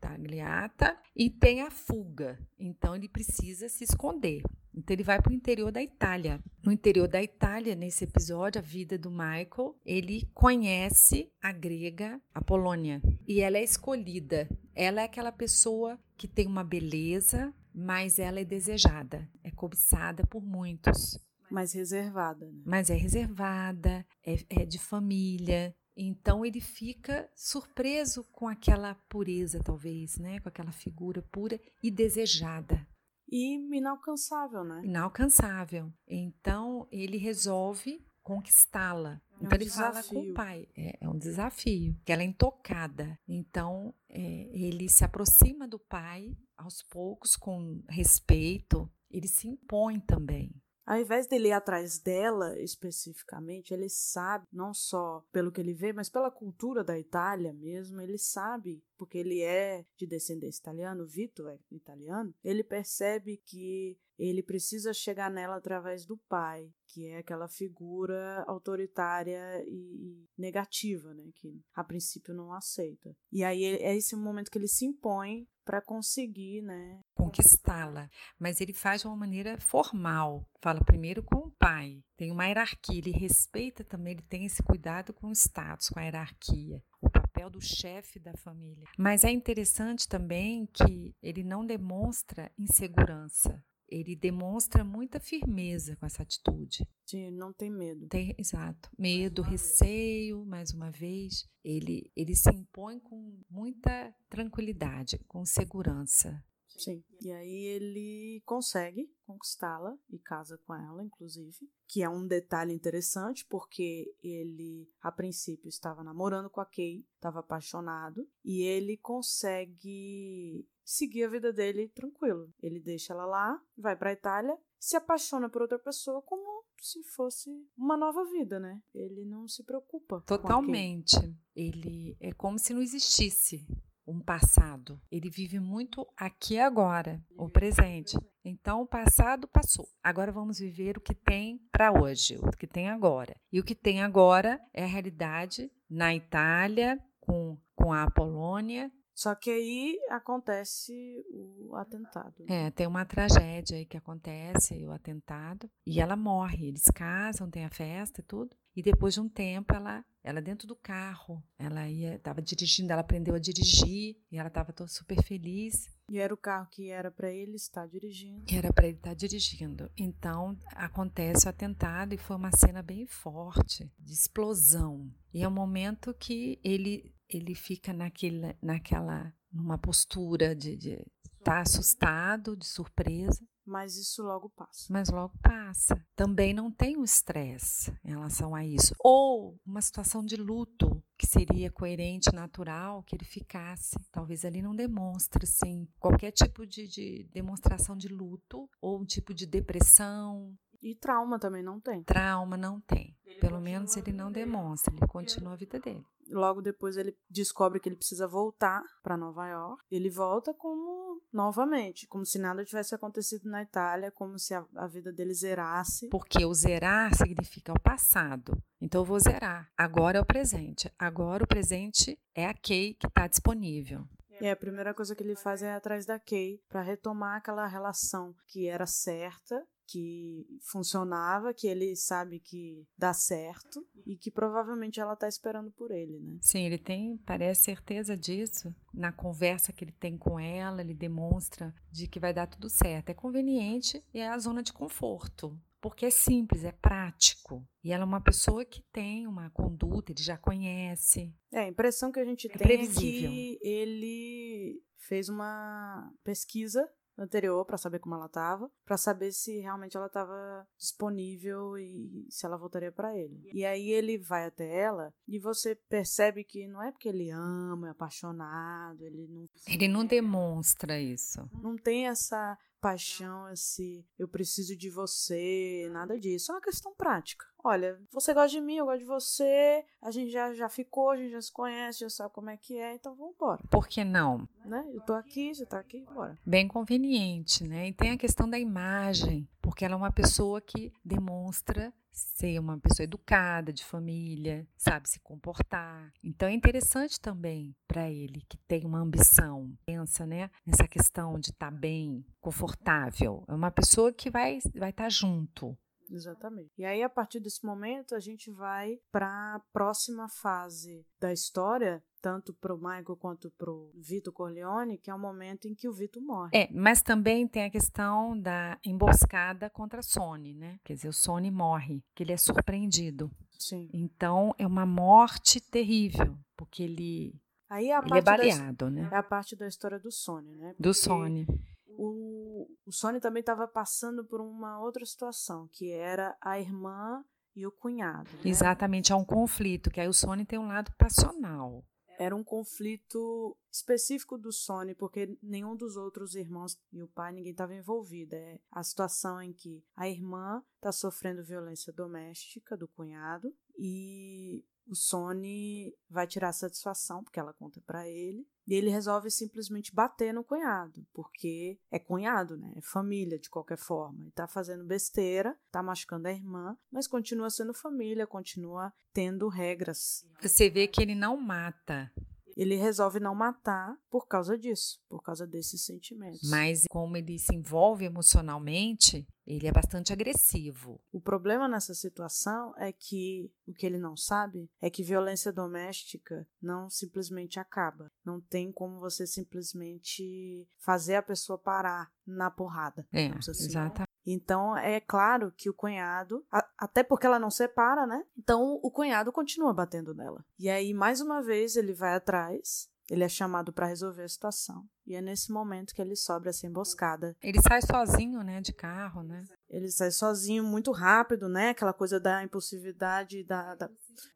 Tagliata, e tem a fuga. Então ele precisa se esconder. Então ele vai para o interior da Itália. No interior da Itália, nesse episódio, a vida do Michael, ele conhece a grega, a Polônia, e ela é escolhida. Ela é aquela pessoa que tem uma beleza, mas ela é desejada, é cobiçada por muitos. Mais reservada. Né? Mas é reservada, é, é de família. Então ele fica surpreso com aquela pureza, talvez, né? Com aquela figura pura e desejada. E inalcançável, né? Inalcançável. Então ele resolve conquistá-la. É um então ele desafio. fala com o pai. É, é, um desafio. Que ela é intocada. Então é, ele se aproxima do pai aos poucos, com respeito. Ele se impõe também. Ao invés dele ir atrás dela especificamente, ele sabe, não só pelo que ele vê, mas pela cultura da Itália mesmo, ele sabe, porque ele é de descendência italiana, o Vitor é italiano, ele percebe que ele precisa chegar nela através do pai, que é aquela figura autoritária e negativa, né, que a princípio não aceita. E aí é esse momento que ele se impõe para conseguir, né, conquistá-la, mas ele faz de uma maneira formal. Fala primeiro com o pai, tem uma hierarquia, ele respeita também, ele tem esse cuidado com o status, com a hierarquia, o papel do chefe da família. Mas é interessante também que ele não demonstra insegurança ele demonstra muita firmeza com essa atitude. Sim, não tem medo. Tem, exato. Medo, receio, mais uma vez. Ele, ele se impõe com muita tranquilidade, com segurança. Sim. E aí ele consegue conquistá-la e casa com ela, inclusive, que é um detalhe interessante porque ele a princípio estava namorando com a Kay, estava apaixonado e ele consegue seguir a vida dele tranquilo. Ele deixa ela lá, vai para a Itália, se apaixona por outra pessoa como se fosse uma nova vida, né? Ele não se preocupa. Totalmente. Ele é como se não existisse um passado. Ele vive muito aqui agora, o presente. Então, o passado passou. Agora vamos viver o que tem para hoje, o que tem agora. E o que tem agora é a realidade na Itália, com, com a Polônia, só que aí acontece o atentado. Né? É, tem uma tragédia aí que acontece, o atentado, e ela morre. Eles casam, tem a festa e tudo. E depois de um tempo, ela, ela dentro do carro, ela ia, estava dirigindo, ela aprendeu a dirigir e ela estava super feliz. E era o carro que era para ele estar dirigindo. Era para ele estar dirigindo. Então acontece o atentado e foi uma cena bem forte de explosão. E é um momento que ele ele fica naquele, naquela, numa postura de estar tá assustado, de surpresa. Mas isso logo passa. Mas logo passa. Também não tem o estresse em relação a isso. Ou uma situação de luto, que seria coerente, natural, que ele ficasse. Talvez ali não demonstre, sim, qualquer tipo de, de demonstração de luto, ou um tipo de depressão. E trauma também não tem. Trauma não tem. Pelo menos ele não demonstra, ele continua a vida dele. Logo depois ele descobre que ele precisa voltar para Nova York. Ele volta como novamente, como se nada tivesse acontecido na Itália, como se a, a vida dele zerasse. Porque o zerar significa o passado. Então eu vou zerar. Agora é o presente. Agora o presente é a Kay que está disponível. E a primeira coisa que ele faz é ir atrás da Kay para retomar aquela relação que era certa que funcionava, que ele sabe que dá certo e que provavelmente ela está esperando por ele, né? Sim, ele tem, parece certeza disso. Na conversa que ele tem com ela, ele demonstra de que vai dar tudo certo. É conveniente e é a zona de conforto. Porque é simples, é prático. E ela é uma pessoa que tem uma conduta, ele já conhece. É, a impressão que a gente é tem previsível. é que ele fez uma pesquisa anterior para saber como ela estava, para saber se realmente ela estava disponível e se ela voltaria para ele. E aí ele vai até ela e você percebe que não é porque ele ama, é apaixonado, ele não Ele não demonstra isso. Não tem essa paixão, esse eu preciso de você, nada disso. É uma questão prática. Olha, você gosta de mim, eu gosto de você, a gente já, já ficou, a gente já se conhece, já sabe como é que é, então vamos embora. Por que não? Né? Eu tô aqui, você tá aqui, bora. Bem conveniente, né? E tem a questão da imagem, porque ela é uma pessoa que demonstra ser uma pessoa educada, de família, sabe se comportar. Então é interessante também para ele que tem uma ambição, pensa, né, nessa questão de estar tá bem, confortável. É uma pessoa que vai vai estar tá junto. Exatamente. E aí a partir desse momento a gente vai para a próxima fase da história, tanto para o Michael quanto para o Vitor Corleone, que é o momento em que o Vitor morre. É, mas também tem a questão da emboscada contra a Sony, né? Quer dizer, o Sony morre, que ele é surpreendido. Sim. Então é uma morte terrível, porque ele, Aí a ele é baleado, da, né? É a parte da história do Sony, né? Do Porque Sony. O, o Sony também estava passando por uma outra situação, que era a irmã e o cunhado. Né? Exatamente, é um conflito, que aí o Sony tem um lado passional. Era um conflito específico do Sony, porque nenhum dos outros irmãos e o pai, ninguém estava envolvido. É a situação em que a irmã está sofrendo violência doméstica do cunhado e o Sony vai tirar satisfação, porque ela conta para ele, e ele resolve simplesmente bater no cunhado, porque é cunhado, né? É família de qualquer forma. E tá fazendo besteira, tá machucando a irmã, mas continua sendo família, continua tendo regras. Você vê que ele não mata, Ele resolve não matar por causa disso, por causa desses sentimentos. mas como ele se envolve emocionalmente, ele é bastante agressivo. O problema nessa situação é que o que ele não sabe é que violência doméstica não simplesmente acaba. Não tem como você simplesmente fazer a pessoa parar na porrada. É, assim. exatamente. Então é claro que o cunhado, a- até porque ela não separa, né? Então o cunhado continua batendo nela. E aí mais uma vez ele vai atrás, ele é chamado para resolver a situação. E é nesse momento que ele sobra essa emboscada Ele sai sozinho, né, de carro, né? ele sai sozinho muito rápido, né? Aquela coisa da impulsividade, da, da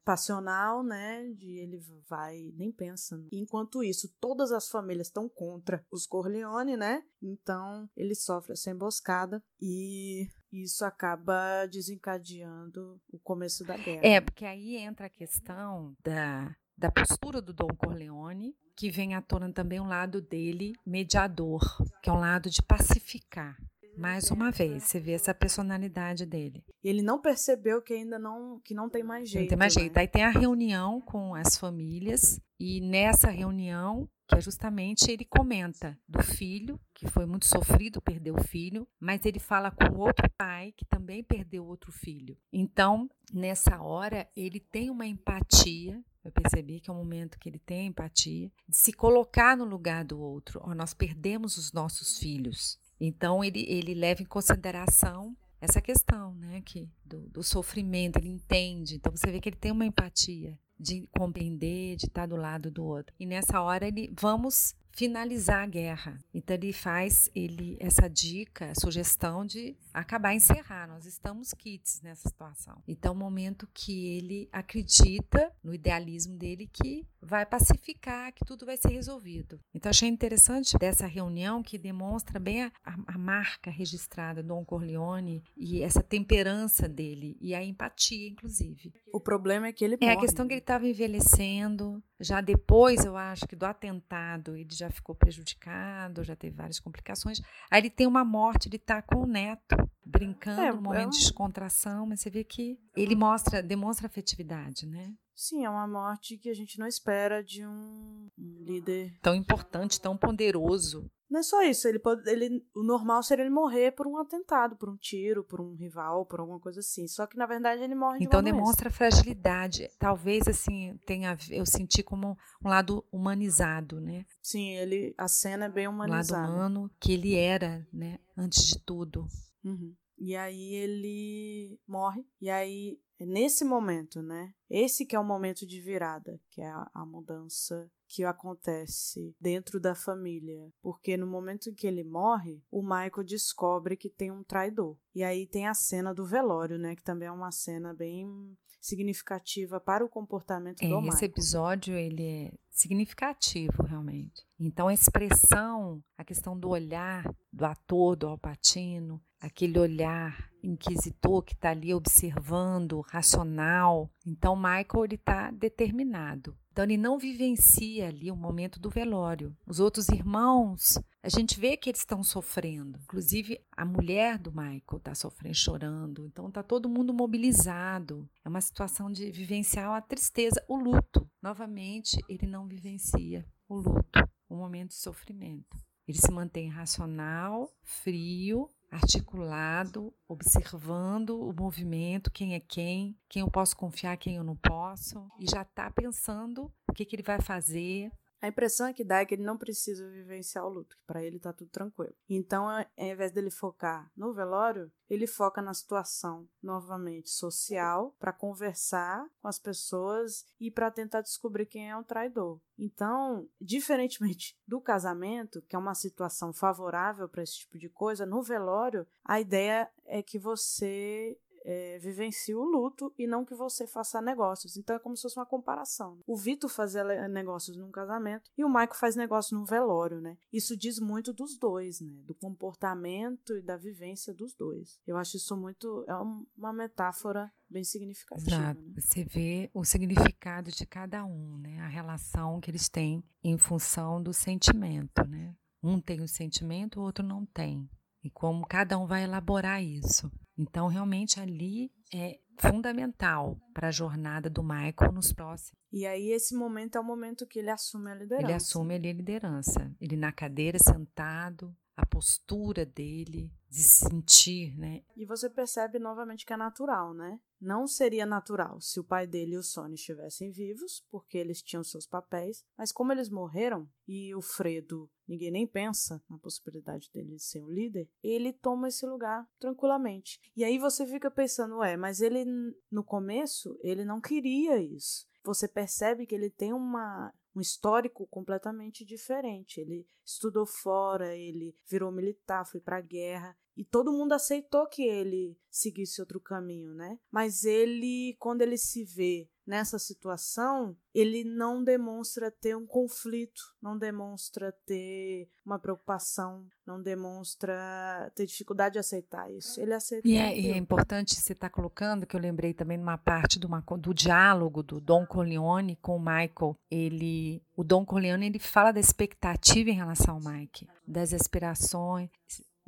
passional, né? De ele vai, nem pensa. Enquanto isso, todas as famílias estão contra os Corleone, né? Então ele sofre essa emboscada e isso acaba desencadeando o começo da guerra. É, porque aí entra a questão da, da postura do Dom Corleone, que vem à tona também um lado dele mediador, que é um lado de pacificar. Mais uma vez, você vê essa personalidade dele. E ele não percebeu que ainda não que não tem mais jeito. Não tem mais né? jeito. Aí tem a reunião com as famílias, e nessa reunião, que é justamente ele comenta do filho, que foi muito sofrido, perdeu o filho, mas ele fala com outro pai que também perdeu outro filho. Então, nessa hora, ele tem uma empatia. Eu percebi que é um momento que ele tem empatia, de se colocar no lugar do outro. Ó, nós perdemos os nossos filhos. Então, ele, ele leva em consideração essa questão, né, que do, do sofrimento, ele entende. Então você vê que ele tem uma empatia de compreender, de estar do lado do outro. E nessa hora ele vamos finalizar a guerra. Então ele faz ele essa dica, sugestão de acabar, encerrar. Nós estamos quites nessa situação. Então é o momento que ele acredita no idealismo dele que vai pacificar, que tudo vai ser resolvido. Então achei interessante dessa reunião que demonstra bem a, a, marca registrada do Don Corleone e essa temperança dele e a empatia, inclusive. O problema é que ele É morre. a questão que ele estava envelhecendo. Já depois, eu acho que do atentado, ele já ficou prejudicado, já teve várias complicações. Aí ele tem uma morte, ele está com o neto, brincando, É, um momento é um- de descontração, mas você vê que ele mostra, demonstra afetividade, né? Sim, é uma morte que a gente não espera de um um líder Tão importante, tão ponderoso. Não é só isso, ele pode, ele, o normal seria ele morrer por um atentado, por um tiro, por um rival, por alguma coisa assim. Só que na verdade ele morre de Então doença. demonstra fragilidade. Talvez assim tenha, eu senti como um lado humanizado, né? Sim, ele a cena é bem Um lado humanizada. humano que ele era, né? Antes de tudo. Uhum. E aí ele morre. E aí é nesse momento, né? Esse que é o momento de virada, que é a, a mudança que acontece dentro da família, porque no momento em que ele morre, o Michael descobre que tem um traidor. E aí tem a cena do velório, né, que também é uma cena bem significativa para o comportamento é, do Michael. Esse episódio ele é significativo realmente. Então a expressão, a questão do olhar do ator, do Alpatino, aquele olhar inquisitor que está ali observando, racional. Então Michael ele está determinado. Então ele não vivencia ali o momento do velório. Os outros irmãos, a gente vê que eles estão sofrendo. Inclusive a mulher do Michael está sofrendo, chorando. Então está todo mundo mobilizado. É uma situação de vivenciar a tristeza, o luto. Novamente ele não vivencia o luto, o momento de sofrimento. Ele se mantém racional, frio, articulado, observando o movimento, quem é quem, quem eu posso confiar, quem eu não posso, e já está pensando o que, que ele vai fazer, a impressão é que dá é que ele não precisa vivenciar o luto, que para ele tá tudo tranquilo. Então, ao invés dele focar no velório, ele foca na situação novamente social para conversar com as pessoas e para tentar descobrir quem é o traidor. Então, diferentemente do casamento, que é uma situação favorável para esse tipo de coisa, no velório, a ideia é que você é, vivencie o luto e não que você faça negócios. Então é como se fosse uma comparação. O Vitor fazia negócios num casamento e o Michael faz negócio num velório, né? Isso diz muito dos dois, né? Do comportamento e da vivência dos dois. Eu acho isso muito. É uma metáfora bem significativa. Exato. Né? Você vê o significado de cada um, né? A relação que eles têm em função do sentimento, né? Um tem o sentimento, o outro não tem. E como cada um vai elaborar isso. Então, realmente ali é fundamental para a jornada do Michael nos próximos. E aí esse momento é o momento que ele assume a liderança. Ele assume ali a liderança. Ele na cadeira sentado, a postura dele de sentir, né? E você percebe novamente que é natural, né? Não seria natural se o pai dele e o Sony estivessem vivos, porque eles tinham seus papéis, mas como eles morreram e o Fredo, ninguém nem pensa na possibilidade dele ser um líder, ele toma esse lugar tranquilamente. E aí você fica pensando, ué, mas ele no começo, ele não queria isso. Você percebe que ele tem uma um histórico completamente diferente. Ele estudou fora, ele virou militar, foi para a guerra e todo mundo aceitou que ele seguisse outro caminho, né? Mas ele, quando ele se vê nessa situação, ele não demonstra ter um conflito, não demonstra ter uma preocupação, não demonstra ter dificuldade de aceitar isso. Ele aceita. E é, e é importante você estar tá colocando, que eu lembrei também numa parte do, uma, do diálogo do Don Corleone com o Michael. Ele, o Don Corleone ele fala da expectativa em relação ao Mike, das aspirações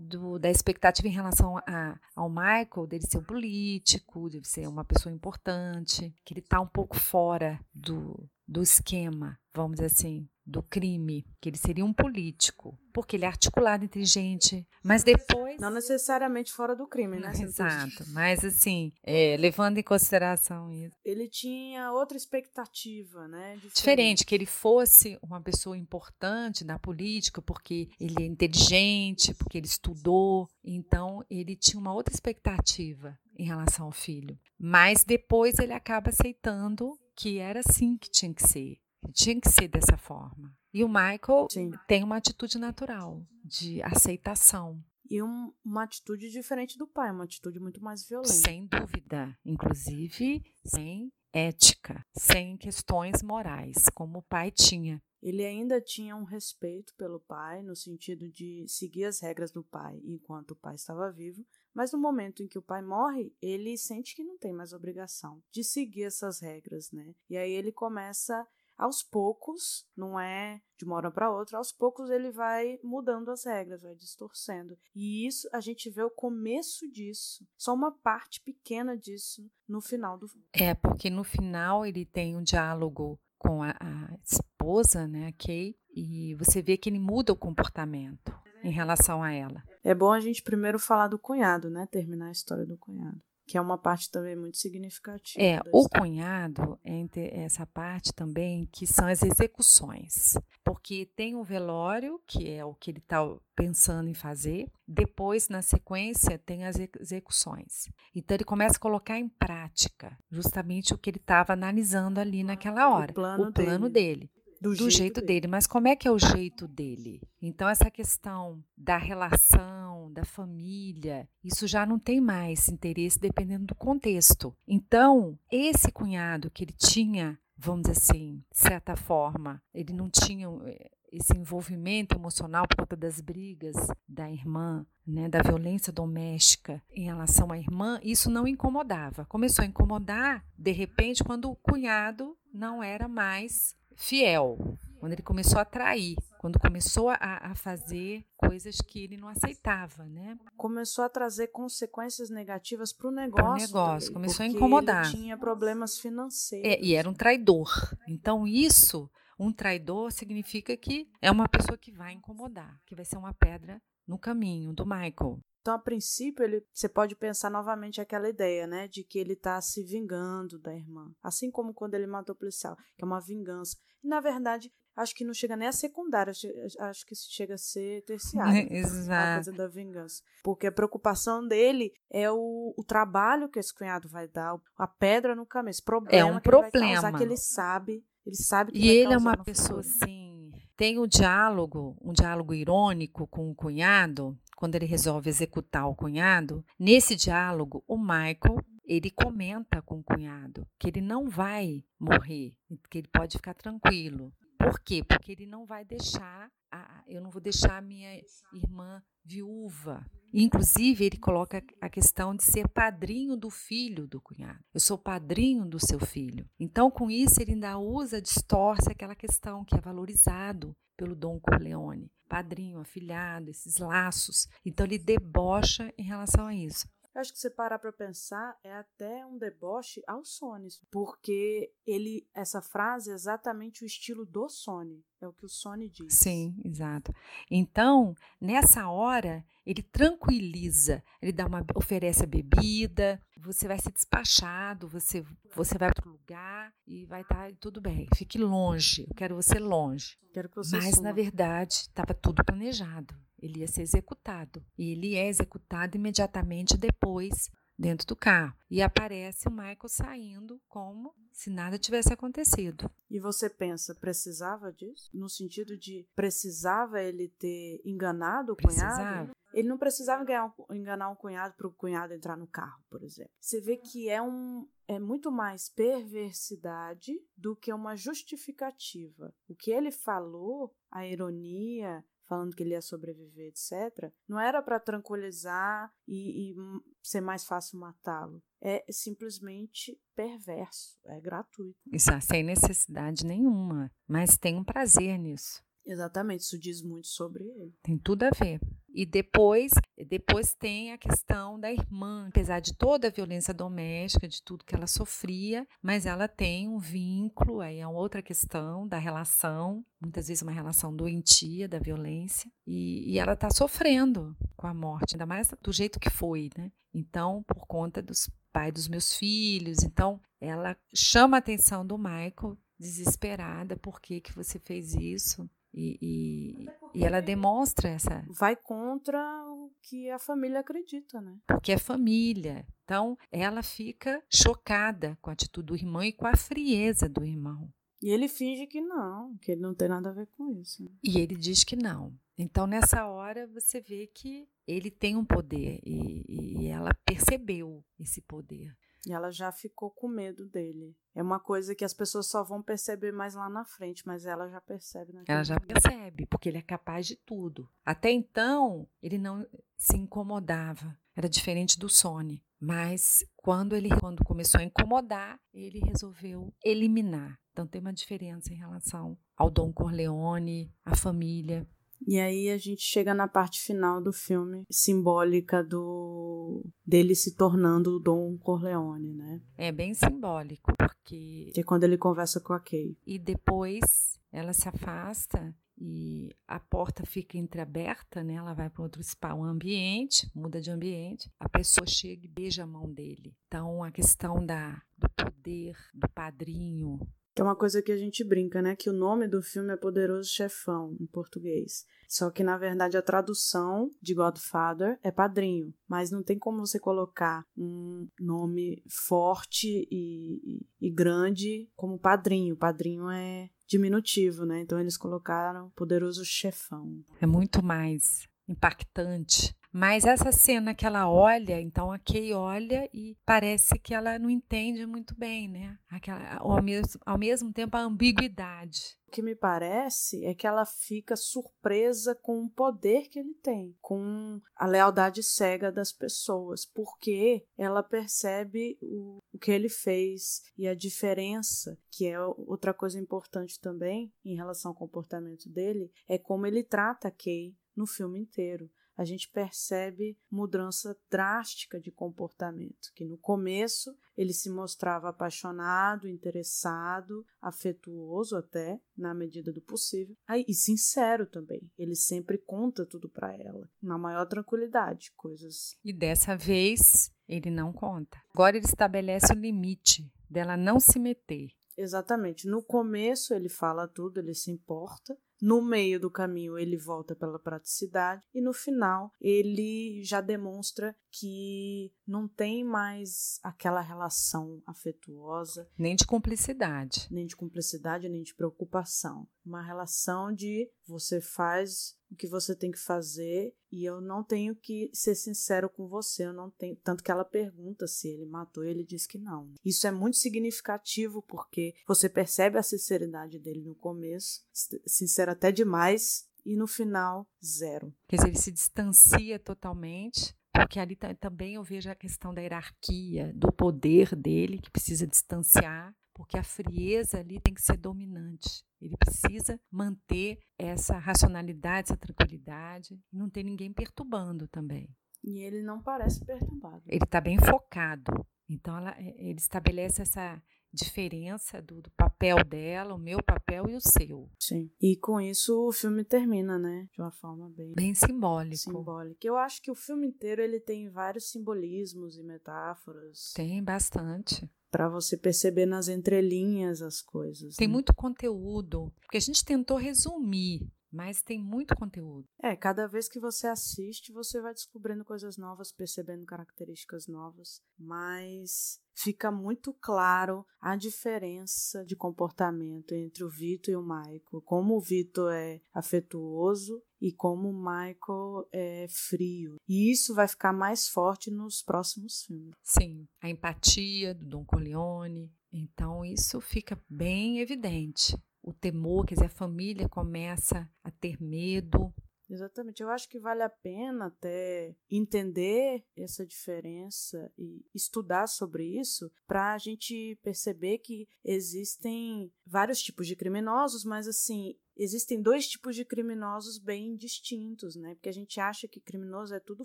do, da expectativa em relação a, ao Michael, dele ser um político, de ser uma pessoa importante, que ele está um pouco fora do, do esquema, vamos dizer assim, do crime, que ele seria um político, porque ele é articulado, inteligente, mas depois... Não necessariamente fora do crime, né? Exato, mas assim, é, levando em consideração isso. Ele tinha outra expectativa, né? Diferente. Diferente, que ele fosse uma pessoa importante na política, porque ele é inteligente, porque ele estudou, então ele tinha uma outra expectativa em relação ao filho. Mas depois ele acaba aceitando que era assim que tinha que ser. Tinha que ser dessa forma. E o Michael Sim. tem uma atitude natural de aceitação. E um, uma atitude diferente do pai, uma atitude muito mais violenta. Sem dúvida. Inclusive, sem ética, sem questões morais, como o pai tinha. Ele ainda tinha um respeito pelo pai, no sentido de seguir as regras do pai enquanto o pai estava vivo, mas no momento em que o pai morre, ele sente que não tem mais obrigação de seguir essas regras, né? E aí ele começa aos poucos, não é de uma hora para outra, aos poucos ele vai mudando as regras, vai distorcendo. E isso a gente vê o começo disso, só uma parte pequena disso no final do É, porque no final ele tem um diálogo com a, a esposa, né, a Kay, e você vê que ele muda o comportamento em relação a ela. É bom a gente primeiro falar do cunhado, né, terminar a história do cunhado Que é uma parte também muito significativa. É, o cunhado, entre essa parte também, que são as execuções. Porque tem o velório, que é o que ele está pensando em fazer, depois, na sequência, tem as execuções. Então, ele começa a colocar em prática justamente o que ele estava analisando ali naquela hora. O plano, o plano dele. dele do, do jeito, jeito dele. dele. Mas como é que é o jeito dele? Então, essa questão da relação, da família, isso já não tem mais interesse dependendo do contexto. Então, esse cunhado que ele tinha, vamos dizer assim, de certa forma, ele não tinha eh, esse envolvimento emocional por conta das brigas da irmã, né, da violência doméstica em relação à irmã, isso não incomodava. Começou a incomodar, de repente, quando o cunhado não era mais fiel, quando ele começou a trair, quando começou a, a, fazer coisas que ele não aceitava, né? Começou a trazer consequências negativas para o negócio. negócio, começou a incomodar. Ele tinha problemas financeiros. É, e era um traidor. Então isso, um traidor significa que é uma pessoa que vai incomodar, que vai ser uma pedra no caminho do Michael. Então, a princípio, ele, você pode pensar novamente aquela ideia, né, de que ele está se vingando da irmã, assim como quando ele matou o policial, que é uma vingança. E, na verdade, acho que não chega nem a secundária, acho que chega a ser terciária. Exato. A coisa da vingança. Porque a preocupação dele é o, o trabalho que esse cunhado vai dar, a pedra no caminho, esse problema é um que problema. ele causar, que ele sabe, ele sabe que E ele é uma pessoa assim, tem o um diálogo, um diálogo irônico com o cunhado, quando ele resolve executar o cunhado, nesse diálogo, o Michael ele comenta com o cunhado que ele não vai morrer, que ele pode ficar tranquilo. Por quê? Porque ele não vai deixar, a, eu não vou deixar a minha irmã viúva. Inclusive, ele coloca a questão de ser padrinho do filho do cunhado. Eu sou padrinho do seu filho. Então, com isso, ele ainda usa, distorce aquela questão que é valorizado pelo Dom Corleone padrinho, afilhado, esses laços. Então ele debocha em relação a isso. Eu acho que você parar para pensar é até um deboche ao Sony, porque ele essa frase é exatamente o estilo do Sony, é o que o Sony diz. Sim, exato. Então, nessa hora, ele tranquiliza, ele dá uma oferece a bebida, você vai ser despachado, você você vai para o lugar e vai estar tá, tudo bem. Fique longe, eu quero você longe. Quero que você Mas suma. na verdade, estava tudo planejado ele ia ser executado. E ele é executado imediatamente depois dentro do carro. E aparece o Michael saindo como se nada tivesse acontecido. E você pensa, precisava disso? No sentido de precisava ele ter enganado o precisava. cunhado? Ele não precisava enganar, enganar um cunhado para o cunhado entrar no carro, por exemplo. Você vê que é um é muito mais perversidade do que uma justificativa. O que ele falou, a ironia, falando que ele ia sobreviver, etc., não era para tranquilizar e, e ser mais fácil matá-lo. É simplesmente perverso, é gratuito. Isso, sem necessidade nenhuma, mas tem um prazer nisso. Exatamente, isso diz muito sobre ele. Tem tudo a ver. E depois, depois tem a questão da irmã, apesar de toda a violência doméstica, de tudo que ela sofria, mas ela tem um vínculo, aí é outra questão da relação, muitas vezes uma relação doentia da violência, e, e ela está sofrendo com a morte, ainda mais do jeito que foi, né? Então, por conta dos pais dos meus filhos, então ela chama a atenção do Michael desesperada, por que, que você fez isso? E, e, e, ela demonstra essa. Vai contra o que a família acredita, né? Porque é família. Então, ela fica chocada com a atitude do irmão e com a frieza do irmão. E ele finge que não, que ele não tem nada a ver com isso. Né? E ele diz que não. Então, nessa hora, você vê que ele tem um poder e, e ela percebeu esse poder. E ela já ficou com medo dele. É uma coisa que as pessoas só vão perceber mais lá na frente, mas ela já percebe. Ela já percebe, porque ele é capaz de tudo. Até então, ele não se incomodava. Era diferente do Sony. Mas quando ele quando começou a incomodar, ele resolveu eliminar. Então tem uma diferença em relação ao Dom Corleone, a família. E aí a gente chega na parte final do filme, simbólica do dele se tornando o Dom Corleone, né? É bem simbólico, porque que é quando ele conversa com a Kay. E depois ela se afasta e a porta fica entreaberta, né? Ela vai para outro spa, um ambiente, muda de ambiente, a pessoa chega e beija a mão dele. Então a questão da do poder do padrinho, que é uma coisa que a gente brinca, né? Que o nome do filme é Poderoso Chefão, em português. Só que, na verdade, a tradução de Godfather é padrinho. Mas não tem como você colocar um nome forte e, e, e grande como padrinho. Padrinho é diminutivo, né? Então eles colocaram Poderoso Chefão. É muito mais impactante mas essa cena que ela olha, então a Kay olha e parece que ela não entende muito bem, né? Aquela, ao, mesmo, ao mesmo tempo a ambiguidade. O que me parece é que ela fica surpresa com o poder que ele tem, com a lealdade cega das pessoas, porque ela percebe o, o que ele fez e a diferença, que é outra coisa importante também em relação ao comportamento dele, é como ele trata a Kay no filme inteiro a gente percebe mudança drástica de comportamento, que no começo ele se mostrava apaixonado, interessado, afetuoso até, na medida do possível, e sincero também. Ele sempre conta tudo para ela, na maior tranquilidade, coisas. E dessa vez ele não conta. Agora ele estabelece o limite dela não se meter. Exatamente. No começo ele fala tudo, ele se importa, no meio do caminho, ele volta pela praticidade e no final ele já demonstra que não tem mais aquela relação afetuosa, nem de cumplicidade, nem de cumplicidade, nem de preocupação. Uma relação de você faz o que você tem que fazer e eu não tenho que ser sincero com você, eu não tenho, tanto que ela pergunta se ele matou, e ele diz que não. Isso é muito significativo porque você percebe a sinceridade dele no começo, sincero até demais, e no final, zero. Quer dizer, ele se distancia totalmente, porque ali também eu vejo a questão da hierarquia, do poder dele, que precisa distanciar, porque a frieza ali tem que ser dominante. Ele precisa manter essa racionalidade, essa tranquilidade, não ter ninguém perturbando também. E ele não parece perturbado. Ele está bem focado. Então, ela, é, ele estabelece essa diferença do, do, papel dela, o meu papel e o seu. Sim. E com isso o filme termina, né? De uma forma bem bem simbólica. Simbólica. Eu acho que o filme inteiro ele tem vários simbolismos e metáforas. Tem bastante. Para você perceber nas entrelinhas as coisas. Tem né? muito conteúdo, porque a gente tentou resumir mas tem muito conteúdo. É, cada vez que você assiste, você vai descobrindo coisas novas, percebendo características novas, mas fica muito claro a diferença de comportamento entre o Vitor e o Michael. Como o Vitor é afetuoso e como o Michael é frio. E isso vai ficar mais forte nos próximos filmes. Sim, a empatia do Don Corleone. Então isso fica bem evidente o temor, quer dizer, a família começa a ter medo. Exatamente. Eu acho que vale a pena até entender essa diferença e estudar sobre isso para a gente perceber que existem vários tipos de criminosos, mas assim, existem dois tipos de criminosos bem distintos, né? Porque a gente acha que criminoso é tudo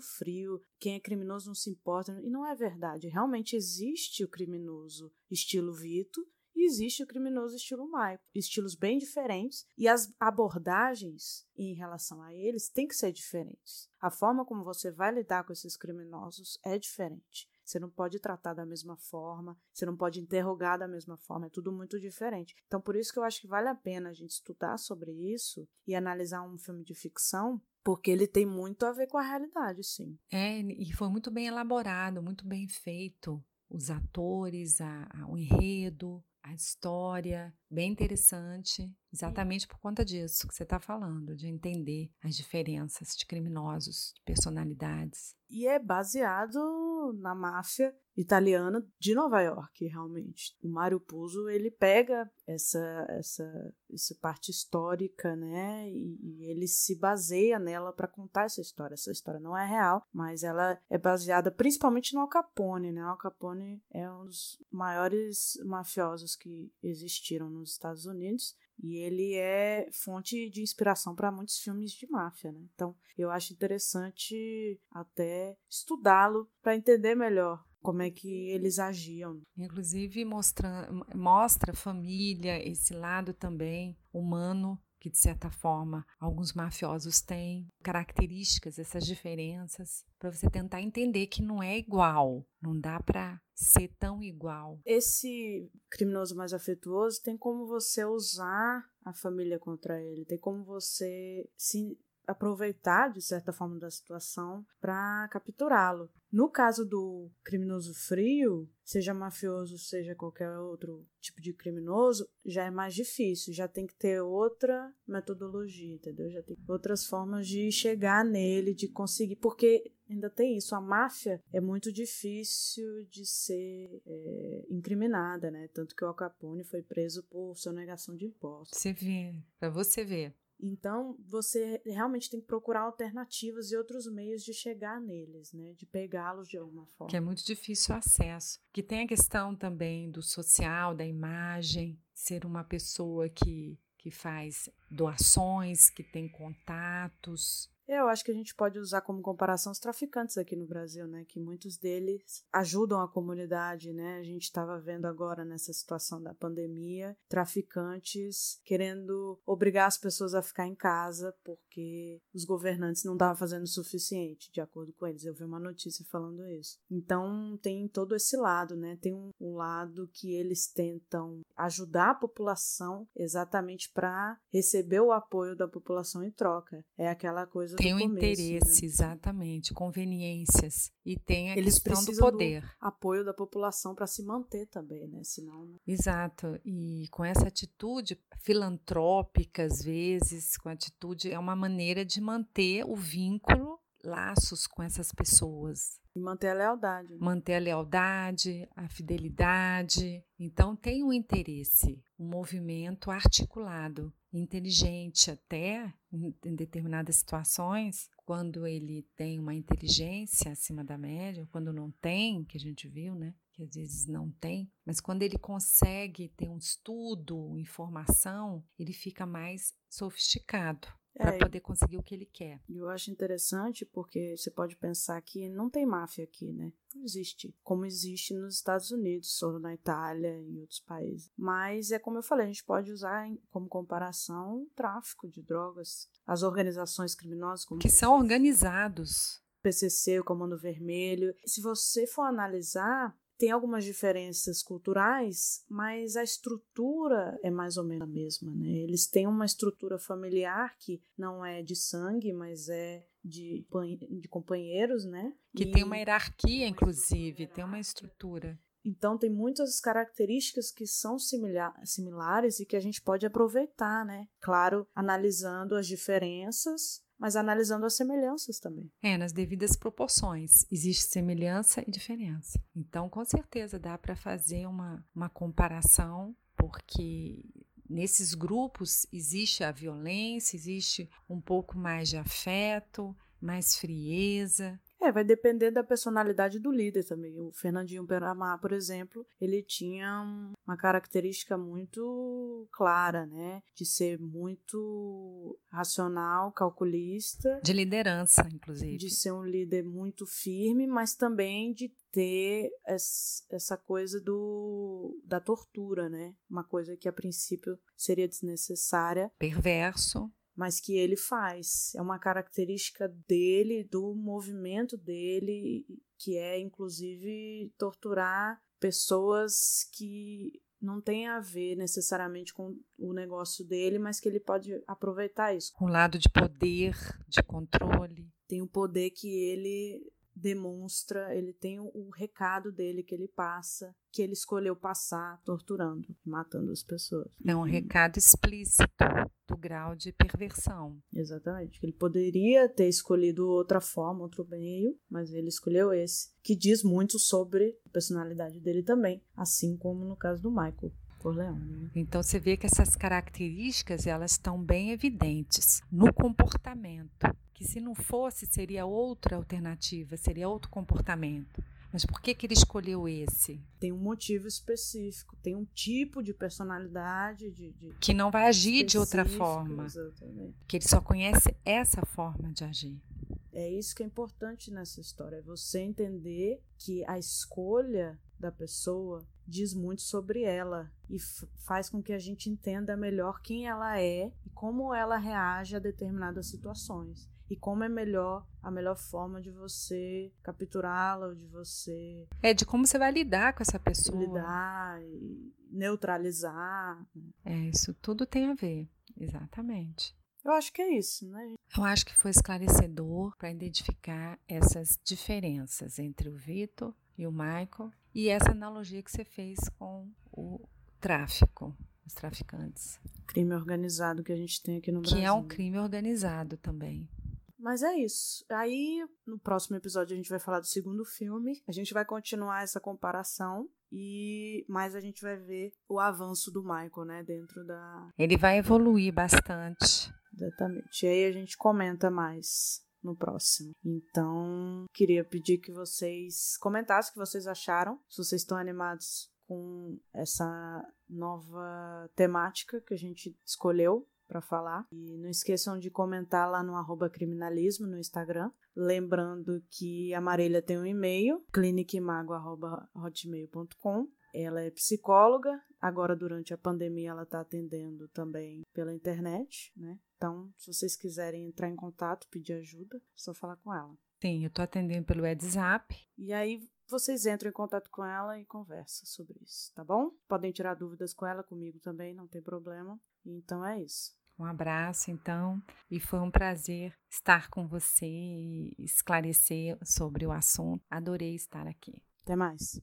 frio, quem é criminoso não se importa, e não é verdade. Realmente existe o criminoso estilo Vito existe o criminoso estilo Michael, estilos bem diferentes, e as abordagens em relação a eles têm que ser diferentes. A forma como você vai lidar com esses criminosos é diferente. Você não pode tratar da mesma forma, você não pode interrogar da mesma forma, é tudo muito diferente. Então, por isso que eu acho que vale a pena a gente estudar sobre isso e analisar um filme de ficção, porque ele tem muito a ver com a realidade, sim. É, e foi muito bem elaborado, muito bem feito. Os atores, a, a, o enredo, a história, bem interessante, exatamente por conta disso que você está falando, de entender as diferenças de criminosos, de personalidades. E é baseado na máfia italiana de Nova York, realmente. O Mário Puzo, ele pega essa essa essa parte histórica, né, e, e ele se baseia nela para contar essa história. Essa história não é real, mas ela é baseada principalmente no Al Capone, né? Al Capone é um dos maiores mafiosos que existiram nos Estados Unidos e ele é fonte de inspiração para muitos filmes de máfia, né? Então, eu acho interessante até estudá-lo para entender melhor como é que eles agiam. Inclusive mostra, mostra família, esse lado também humano que, de certa forma, alguns mafiosos têm, características, essas diferenças, para você tentar entender que não é igual, não dá para ser tão igual. Esse criminoso mais afetuoso tem como você usar a família contra ele, tem como você se aproveitar de certa forma da situação para capturá-lo. No caso do criminoso frio, seja mafioso, seja qualquer outro tipo de criminoso, já é mais difícil, já tem que ter outra metodologia, entendeu? Já tem outras formas de chegar nele, de conseguir, porque ainda tem isso, a máfia é muito difícil de ser é, incriminada, né? Tanto que o Al Capone foi preso por sonegação de impostos. Você vê, para você ver. Então, você realmente tem que procurar alternativas e outros meios de chegar neles, né? De pegá-los de alguma forma. Que é muito difícil o acesso. Que tem a questão também do social, da imagem, ser uma pessoa que, que faz doações, que tem contatos, eu acho que a gente pode usar como comparação os traficantes aqui no Brasil, né? Que muitos deles ajudam a comunidade, né? A gente estava vendo agora nessa situação da pandemia traficantes querendo obrigar as pessoas a ficar em casa porque os governantes não estavam fazendo o suficiente, de acordo com eles. Eu vi uma notícia falando isso. Então tem todo esse lado, né? Tem um, um lado que eles tentam ajudar a população exatamente para receber o apoio da população em troca. É aquela coisa tem o interesse, né? exatamente, conveniências e tem a Eles questão do poder. Do apoio da população para se manter também, né? Senão. Né? Exato. E com essa atitude filantrópica, às vezes, com atitude, é uma maneira de manter o vínculo, laços com essas pessoas. E manter a lealdade. Né? Manter a lealdade, a fidelidade. Então, tem um interesse, um movimento articulado, inteligente até em determinadas situações, quando ele tem uma inteligência acima da média, quando não tem, que a gente viu, né? Que às vezes não tem, mas quando ele consegue ter um estudo, informação, ele fica mais sofisticado para é, poder conseguir o que ele quer. Eu acho interessante porque você pode pensar que não tem máfia aqui, né? Não existe, como existe nos Estados Unidos, ou na Itália e em outros países. Mas é como eu falei, a gente pode usar como comparação o tráfico de drogas, as organizações criminosas como que são organizados. PCC, o Comando Vermelho. Se você for analisar, tem algumas diferenças culturais, mas a estrutura é mais ou menos a mesma, né? Eles têm uma estrutura familiar que não é de sangue, mas é de, de companheiros, né? Que e... tem uma hierarquia, inclusive, tem uma estrutura. Então tem muitas características que são similar, similares e que a gente pode aproveitar, né? Claro, analisando as diferenças mas analisando as semelhanças também. É, nas devidas proporções. Existe semelhança e diferença. Então, com certeza, dá para fazer uma, uma comparação, porque nesses grupos existe a violência, existe um pouco mais de afeto, mais frieza, é, vai depender da personalidade do líder também. O Fernandinho Peramar, por exemplo, ele tinha uma característica muito clara, né? De ser muito racional, calculista. De liderança, inclusive. De ser um líder muito firme, mas também de ter essa coisa do da tortura, né? Uma coisa que a princípio seria desnecessária. Perverso mas que ele faz. É uma característica dele, do movimento dele, que é inclusive torturar pessoas que não tem a ver necessariamente com o negócio dele, mas que ele pode aproveitar isso. Um lado de poder, de controle. Tem o poder que ele demonstra, ele tem o, recado dele que ele passa, que ele escolheu passar torturando, matando as pessoas. É um recado explícito do grau de perversão. Exatamente. Ele poderia ter escolhido outra forma, outro meio, mas ele escolheu esse, que diz muito sobre a personalidade dele também, assim como no caso do Michael. Corleone. Né? Então você vê que essas características elas estão bem evidentes no comportamento que se não fosse seria outra alternativa, seria outro comportamento. Mas por que, que ele escolheu esse? Tem um motivo específico, tem um tipo de personalidade de, de que não vai agir de outra forma. Exatamente. Que ele só conhece essa forma de agir. É isso que é importante nessa história, é você entender que a escolha da pessoa diz muito sobre ela e faz com que a gente entenda melhor quem ela é e como ela reage a determinadas situações e como é melhor a melhor forma de você capturá-la ou de você é de como você vai lidar com essa pessoa lidar e neutralizar né? é isso tudo tem a ver exatamente eu acho que é isso, né? Eu acho que foi esclarecedor para identificar essas diferenças entre o Vitor e o Michael e essa analogia que você fez com o tráfico, os traficantes. Crime organizado que a gente tem aqui no que Brasil. Que é um crime organizado também. Mas é isso. Aí, no próximo episódio, a gente vai falar do segundo filme. A gente vai continuar essa comparação. E mais a gente vai ver o avanço do Michael, né? Dentro da. Ele vai evoluir bastante. Exatamente. E aí a gente comenta mais no próximo. Então, queria pedir que vocês comentassem o que vocês acharam, se vocês estão animados com essa nova temática que a gente escolheu para falar. E não esqueçam de comentar lá no arroba criminalismo no Instagram. Lembrando que a Marília tem um e-mail, clinicmago.hotmail.com. Ela é psicóloga, agora durante a pandemia ela está atendendo também pela internet, né? Então, se vocês quiserem entrar em contato, pedir ajuda, é só falar com ela. Sim, eu estou atendendo pelo WhatsApp. E aí vocês entram em contato com ela e conversam sobre isso, tá bom? Podem tirar dúvidas com ela, comigo também, não tem problema. Então é isso. Um abraço, então, e foi um prazer estar com você e esclarecer sobre o assunto. Adorei estar aqui. Até mais.